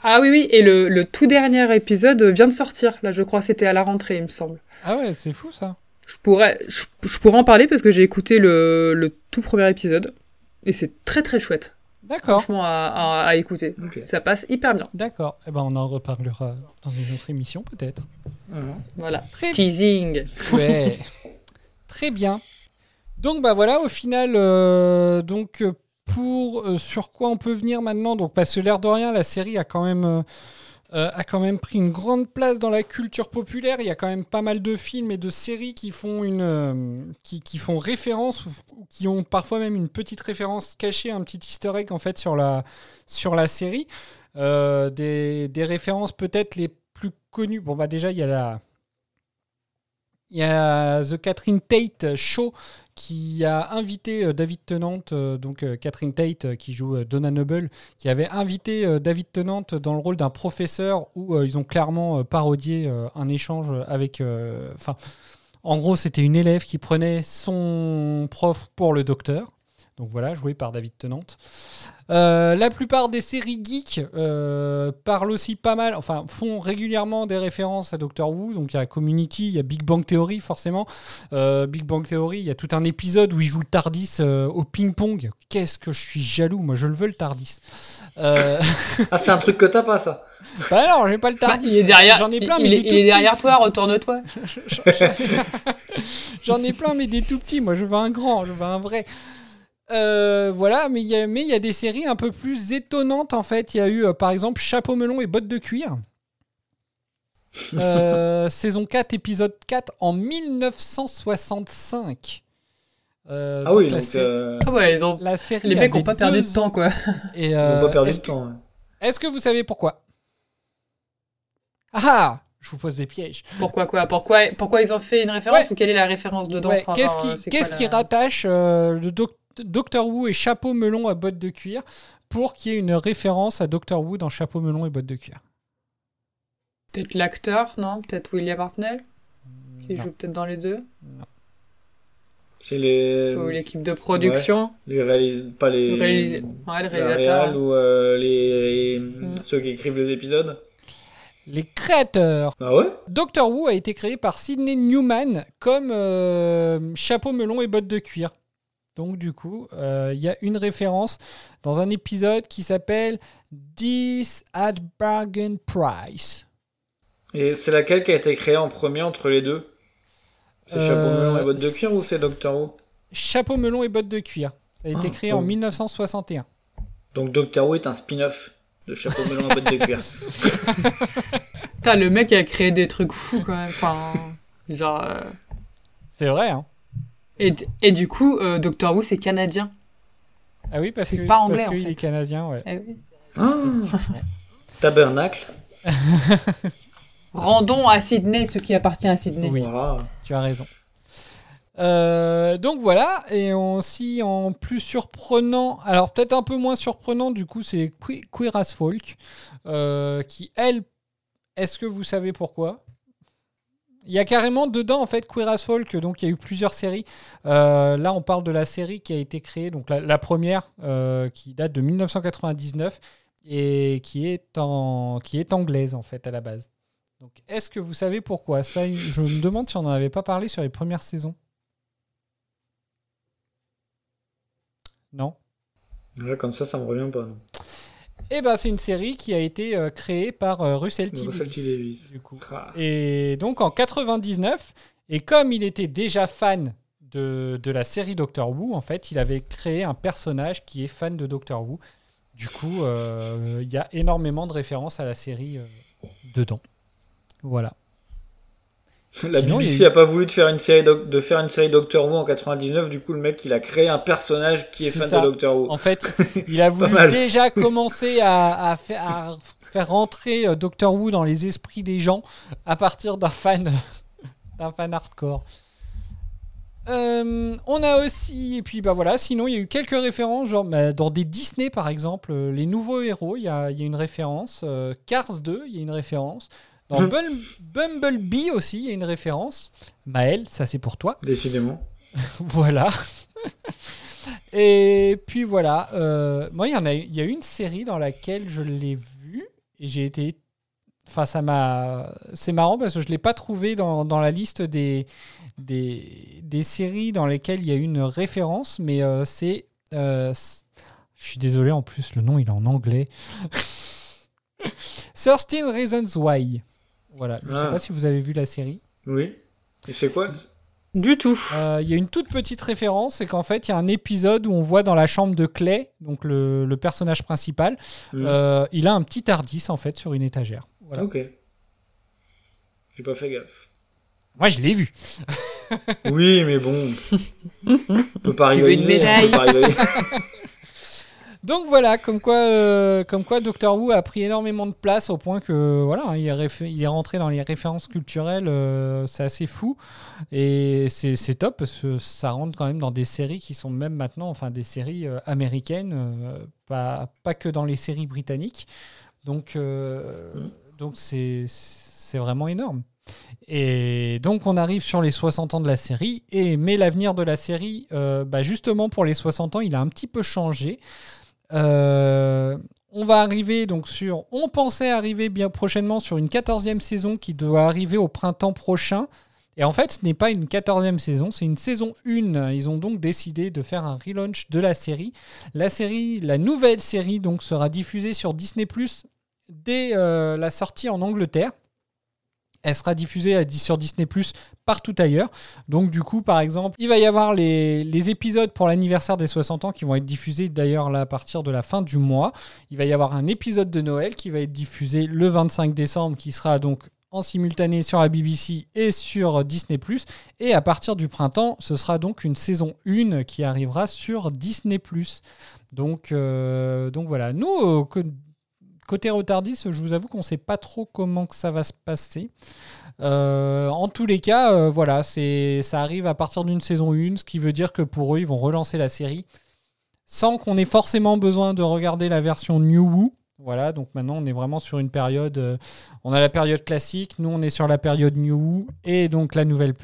Ah oui oui et le, le tout dernier épisode vient de sortir. Là je crois c'était à la rentrée il me semble. Ah ouais, c'est fou ça. Je pourrais, je, je pourrais en parler parce que j'ai écouté le, le tout premier épisode et c'est très très chouette. D'accord. Franchement à, à, à écouter. Ça passe hyper bien. D'accord. Eh ben, on en reparlera dans une autre émission peut-être. Voilà. Très Teasing. Ouais. Très bien. Donc bah voilà, au final, euh, donc euh, pour euh, sur quoi on peut venir maintenant. Donc parce que l'air de rien, la série a quand même euh, euh, a quand même pris une grande place dans la culture populaire. Il y a quand même pas mal de films et de séries qui font une euh, qui, qui font référence ou, qui ont parfois même une petite référence cachée, un petit Easter egg en fait sur la sur la série. Euh, des, des références peut-être les plus connues. Bon bah déjà il y a la il y a The Catherine Tate Show qui a invité euh, David Tennant, euh, donc euh, Catherine Tate qui joue Donna Noble, qui avait invité David Tennant dans le rôle d'un professeur où ils ont clairement parodié un échange avec. Enfin, en gros, c'était une élève qui prenait son prof pour le docteur. Donc voilà, joué par David Tennant. Euh, la plupart des séries geeks euh, parlent aussi pas mal, enfin font régulièrement des références à Doctor Who. Donc il y a Community, il y a Big Bang Theory forcément. Euh, Big Bang Theory, il y a tout un épisode où il joue le Tardis euh, au ping-pong. Qu'est-ce que je suis jaloux, moi je le veux le Tardis. Euh, Ah, c'est un truc que t'as pas, ça? bah non, j'ai pas le Bah, Tardis. il est derrière. J'en ai plein, il, mais il des est, tout il est petits. derrière toi. Retourne-toi. J'en ai plein, mais des tout petits. Moi, je veux un grand, je veux un vrai. Euh, voilà, mais il y, a- mais il y a des séries un peu plus étonnantes en fait. Il y a eu euh, par exemple Chapeau melon et bottes de cuir. Euh, saison 4, épisode 4 en 1965. Euh, Ah oui, la, donc sé- euh, Ah ouais, ils ont... la série les mecs avait ont pas perdu de temps quoi. Et, ils ont euh, pas perdu est-ce de que- temps. ouais. Est-ce que vous savez pourquoi? Ah Je vous pose des pièges. Pourquoi quoi? Pourquoi pourquoi ils ont fait une référence Ouais. ou quelle est la référence dedans? Ouais, Enfin, qu'est-ce qui, la- rattache euh, le doc- Docteur Who et chapeau melon à bottes de cuir pour qu'il y ait une référence à Docteur Who dans chapeau melon et bottes de cuir Peut-être l'acteur, non? Peut-être William Hartnell? Qui Non. joue peut-être dans les deux? C'est les, Ou l'équipe de production, les réalis- pas les, le réalisa- ouais, le la réalisateur. réal ou euh, les Mm. ceux qui écrivent les épisodes? Les créateurs Ah ouais? Doctor Who a été créé par Sidney Newman comme euh, chapeau melon et bottes de cuir. Donc du coup, euh, il y a une référence dans un épisode qui s'appelle This at Bargain Price. Et c'est laquelle qui a été créée en premier entre les deux? C'est Chapeau Euh, melon et bottes de cuir ou c'est Doctor Who? Chapeau melon et bottes de cuir. Ça a été Ah, créé bon. en 1961. Donc Doctor Who est un spin-off de Chapeau melon et bottes de cuir. Putain, le mec a créé des trucs fous quand même. Enfin, genre. euh, C'est vrai, hein Et, du coup, euh, Doctor Who, c'est canadien. Ah oui, parce C'est que pas anglais, parce en qu'il fait. est canadien, ouais. Eh oui. Ah Tabernacle. Rendons à Sydney ce qui appartient à Sydney. Oui. Ah. Tu as raison. Euh, donc voilà, et aussi en plus surprenant, alors peut-être un peu moins surprenant du coup, c'est Que- Queer as Folk, euh, qui elle, est-ce que vous savez pourquoi? Il y a carrément dedans en fait Queer as Folk, donc il y a eu plusieurs séries. Euh, là on parle de la série qui a été créée, donc la, première euh, qui date de 1999, et qui est, en, qui est anglaise en fait à la base. Donc est-ce que vous savez pourquoi? Ça, je me demande si on n'en avait pas parlé sur les premières saisons. Non? Comme ça, ça me revient pas. Eh ben c'est une série qui a été euh, créée par euh, Russell T. Russell T. Davies, Davies. du coup. Ah. Et donc en 99, et comme il était déjà fan de, de la série Doctor Who, en fait, il avait créé un personnage qui est fan de Doctor Who. Du coup, euh, il y a énormément de références à la série dedans. Voilà. La Sinon, BBC eu- a pas voulu de faire une série doc- de faire une série Doctor Who en 99. Du coup, le mec, il a créé un personnage qui est, fan ça. de Doctor Who. En fait, il a voulu déjà commencer à, à fa- à faire rentrer euh, Doctor Who dans les esprits des gens à partir d'un fan, d'un fan hardcore. Euh, on a aussi, et puis bah voilà, sinon il y a eu quelques références, genre bah, dans des Disney par exemple, euh, les nouveaux héros, il y a, il y a une référence. euh, Cars 2, il y a une référence. Dans Bum- Bumblebee aussi, il y a une référence. Maël, ça c'est pour toi. Décidément. Voilà. Et puis voilà. euh, moi, il y en a, il y a une série dans laquelle je l'ai vue et j'ai été. Enfin, ça m'a. C'est marrant parce que je l'ai pas trouvé dans, dans la liste des, des des séries dans lesquelles il y a une référence, mais euh, c'est. euh, je suis désolé, en plus, le nom il est en anglais. 13 Reasons Why. Voilà. Je sais Ah. pas si vous avez vu la série. Oui. Et c'est quoi Du tout. Euh, Il y a une toute petite référence, c'est qu'en fait, il y a un épisode où on voit dans la chambre de Clay, donc le, le personnage principal, Hmm. euh, il a un petit Tardis en fait sur une étagère. Voilà. Ok. J'ai pas fait gaffe. Moi, je l'ai vu. Oui, mais bon. On peut pas Tu veux une médaille on peut pas rivaliser. Donc voilà, comme quoi, euh, comme quoi Doctor Who a pris énormément de place au point que voilà, hein, il, est rentré dans les références culturelles, euh, c'est assez fou et c'est top parce que ça rentre quand même dans des séries qui sont même maintenant, enfin des séries euh, américaines, pas, pas que dans les séries britanniques. Donc c'est vraiment énorme. Et donc on arrive sur les 60 ans de la série, et mais l'avenir de la série, bah, justement pour les 60 ans, il a un petit peu changé. Euh, on va arriver donc sur. On pensait arriver bien prochainement sur une 14e saison qui doit arriver au printemps prochain. Et en fait, ce n'est pas une 14e saison, c'est une saison 1. Ils ont donc décidé de faire un relaunch de la série. La nouvelle série, donc sera diffusée sur Disney Plus dès euh, la sortie en Angleterre. Elle sera diffusée sur Disney Plus partout ailleurs. Donc du coup, par exemple, il va y avoir les, épisodes pour l'anniversaire des 60 ans qui vont être diffusés d'ailleurs là à partir de la fin du mois. Il va y avoir un épisode de Noël qui va être diffusé le 25 décembre qui sera donc en simultané sur la BBC et sur Disney+. Et à partir du printemps, ce sera donc une saison 1 qui arrivera sur Disney+. Donc, euh, donc voilà, nous, euh, côté retardis, je vous avoue qu'on ne sait pas trop comment que ça va se passer. Euh, en tous les cas, euh, voilà, ça arrive à partir d'une saison 1, ce qui veut dire que pour eux, ils vont relancer la série sans qu'on ait forcément besoin de regarder la version New Who. Voilà, donc maintenant on est vraiment sur une période. euh, on a la période classique, nous on est sur la période New Who, et donc la nouvelle,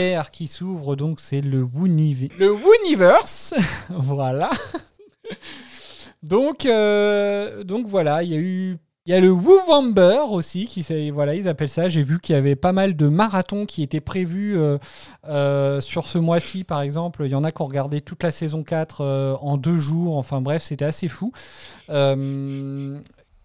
ère qui s'ouvre, donc c'est le Woonive- le Wooniverse. voilà. Donc, euh, donc voilà, il y a eu. Il y a le Woovember aussi, qui voilà, ils appellent ça. J'ai vu qu'il y avait pas mal de marathons qui étaient prévus euh, euh, sur ce mois-ci, par exemple. Il y en a qui ont regardé toute la saison 4 euh, en deux jours. Enfin bref, c'était assez fou.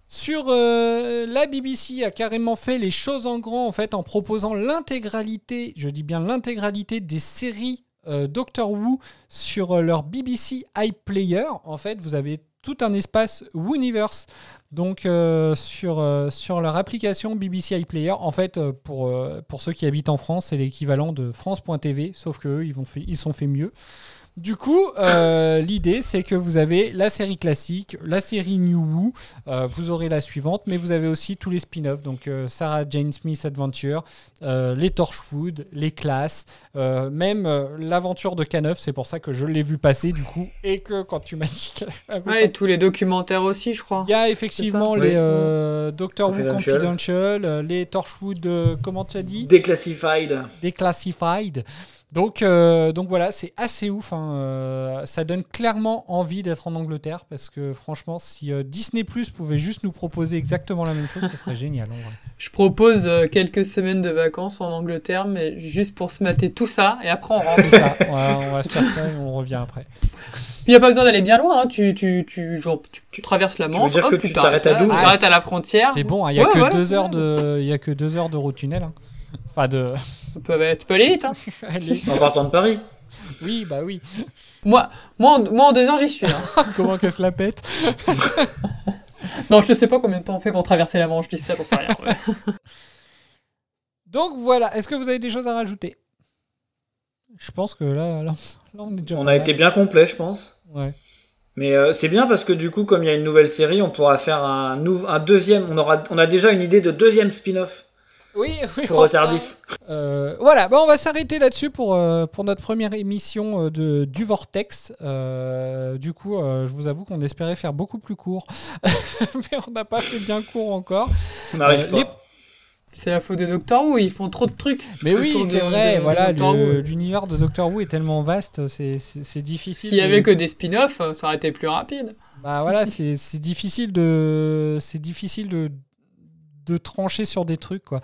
Sur la BBC a carrément fait les choses en grand en fait en proposant l'intégralité, je dis bien l'intégralité des séries euh, Doctor Who sur leur BBC iPlayer. En fait, vous avez tout un espace Wooniverse donc euh, sur, euh, sur leur application BBC iPlayer. En fait, euh, pour, ceux qui habitent en France, c'est l'équivalent de France.tv, sauf qu'eux, ils, ils sont fait mieux. Du coup, euh, l'idée, c'est que vous avez la série classique, la série New Who, euh, vous aurez la suivante, mais vous avez aussi tous les spin-offs, donc euh, Sarah Jane Smith Adventure, euh, les Torchwood, les classes, euh, même euh, l'aventure de K9, c'est pour ça que je l'ai vu passer du coup, et que quand tu m'as dit Ouais, et tous les documentaires aussi, je crois. il y a effectivement les Oui. euh, Doctor Who Confidential. Les Torchwood, euh, comment tu as dit? Declassified. Declassified. Donc, euh, donc voilà, c'est assez ouf. hein, euh, ça donne clairement envie d'être en Angleterre parce que franchement, si euh, Disney Plus pouvait juste nous proposer exactement la même chose, ce serait génial. en vrai. Je propose euh, quelques semaines de vacances en Angleterre, mais juste pour se mater tout ça, et après on rentre. C'est ça. On va se faire ça et on revient après. Il n'y a pas besoin d'aller bien loin, hein. tu, tu, tu, genre, tu, tu traverses la veux Manche, dire hop, que tu t'arrêtes t'arrêtes à là, 12? tu t'arrêtes à la frontière. C'est bon, il n'y a Ouais, que voilà, deux c'est heures ça. de, il y a que deux heures d'Eurotunnel. Hein. Enfin de. Tu peux, tu peux aller vite. Hein. Allez. En partant de Paris. Oui, bah oui. Moi, moi, en, moi, en deux ans, j'y suis. Hein. Comment qu'elle se la pète non, je ne sais pas combien de temps on fait pour traverser la Manche, je dis ça, j'en sais rien. ouais. Donc voilà. Est-ce que vous avez des choses à rajouter? Je pense que là, là, là, on est déjà. On pas a été bien complet, je pense. Ouais. Mais euh, c'est bien parce que du coup, comme il y a une nouvelle série, on pourra faire un, nou- un deuxième. On aura, on a déjà une idée de deuxième spin-off Oui, oui. pour on- Retardis. Euh, voilà, bah on va s'arrêter là-dessus pour, euh, pour notre première émission euh, de, du Vortex. Euh, du coup, euh, je vous avoue qu'on espérait faire beaucoup plus court, mais on n'a pas fait bien court encore. On n'arrive Euh, pas. les- C'est la faute de Doctor Who, ils font trop de trucs. Mais oui, c'est vrai, de- voilà, l'univers de Doctor Who est tellement vaste, c'est difficile. S'il y de- avait que des spin-offs, ça aurait été plus rapide. Bah voilà, c'est c'est difficile de c'est difficile de trancher sur des trucs quoi.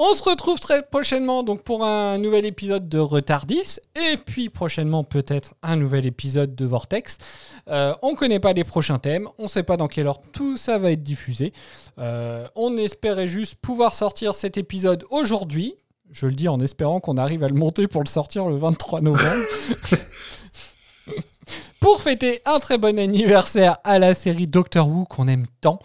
On se retrouve très prochainement donc pour un nouvel épisode de Retardis et puis prochainement peut-être un nouvel épisode de Vortex. Euh, on connaît pas les prochains thèmes, on sait pas dans quelle heure tout ça va être diffusé. Euh, on espérait juste pouvoir sortir cet épisode aujourd'hui. Je le dis en espérant qu'on arrive à le monter pour le sortir le 23 novembre. pour fêter un très bon anniversaire à la série Doctor Who qu'on aime tant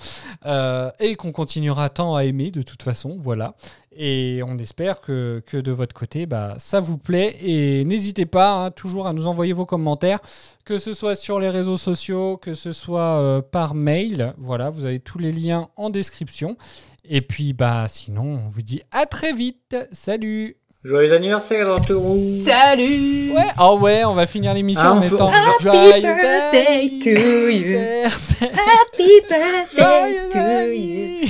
euh, et qu'on continuera tant à aimer de toute façon, voilà. Et on espère que, de votre côté, bah, ça vous plaît. Et n'hésitez pas hein, toujours à nous envoyer vos commentaires, que ce soit sur les réseaux sociaux, que ce soit euh, par mail. Voilà, vous avez tous les liens en description. Et puis, bah, sinon, on vous dit à très vite. Salut Joyeux anniversaire, Who. Salut Ouais, oh ouais, on va finir l'émission Ah, en mettant Happy Joyeux birthday to you. anniversaire. Happy birthday Joyeux to you.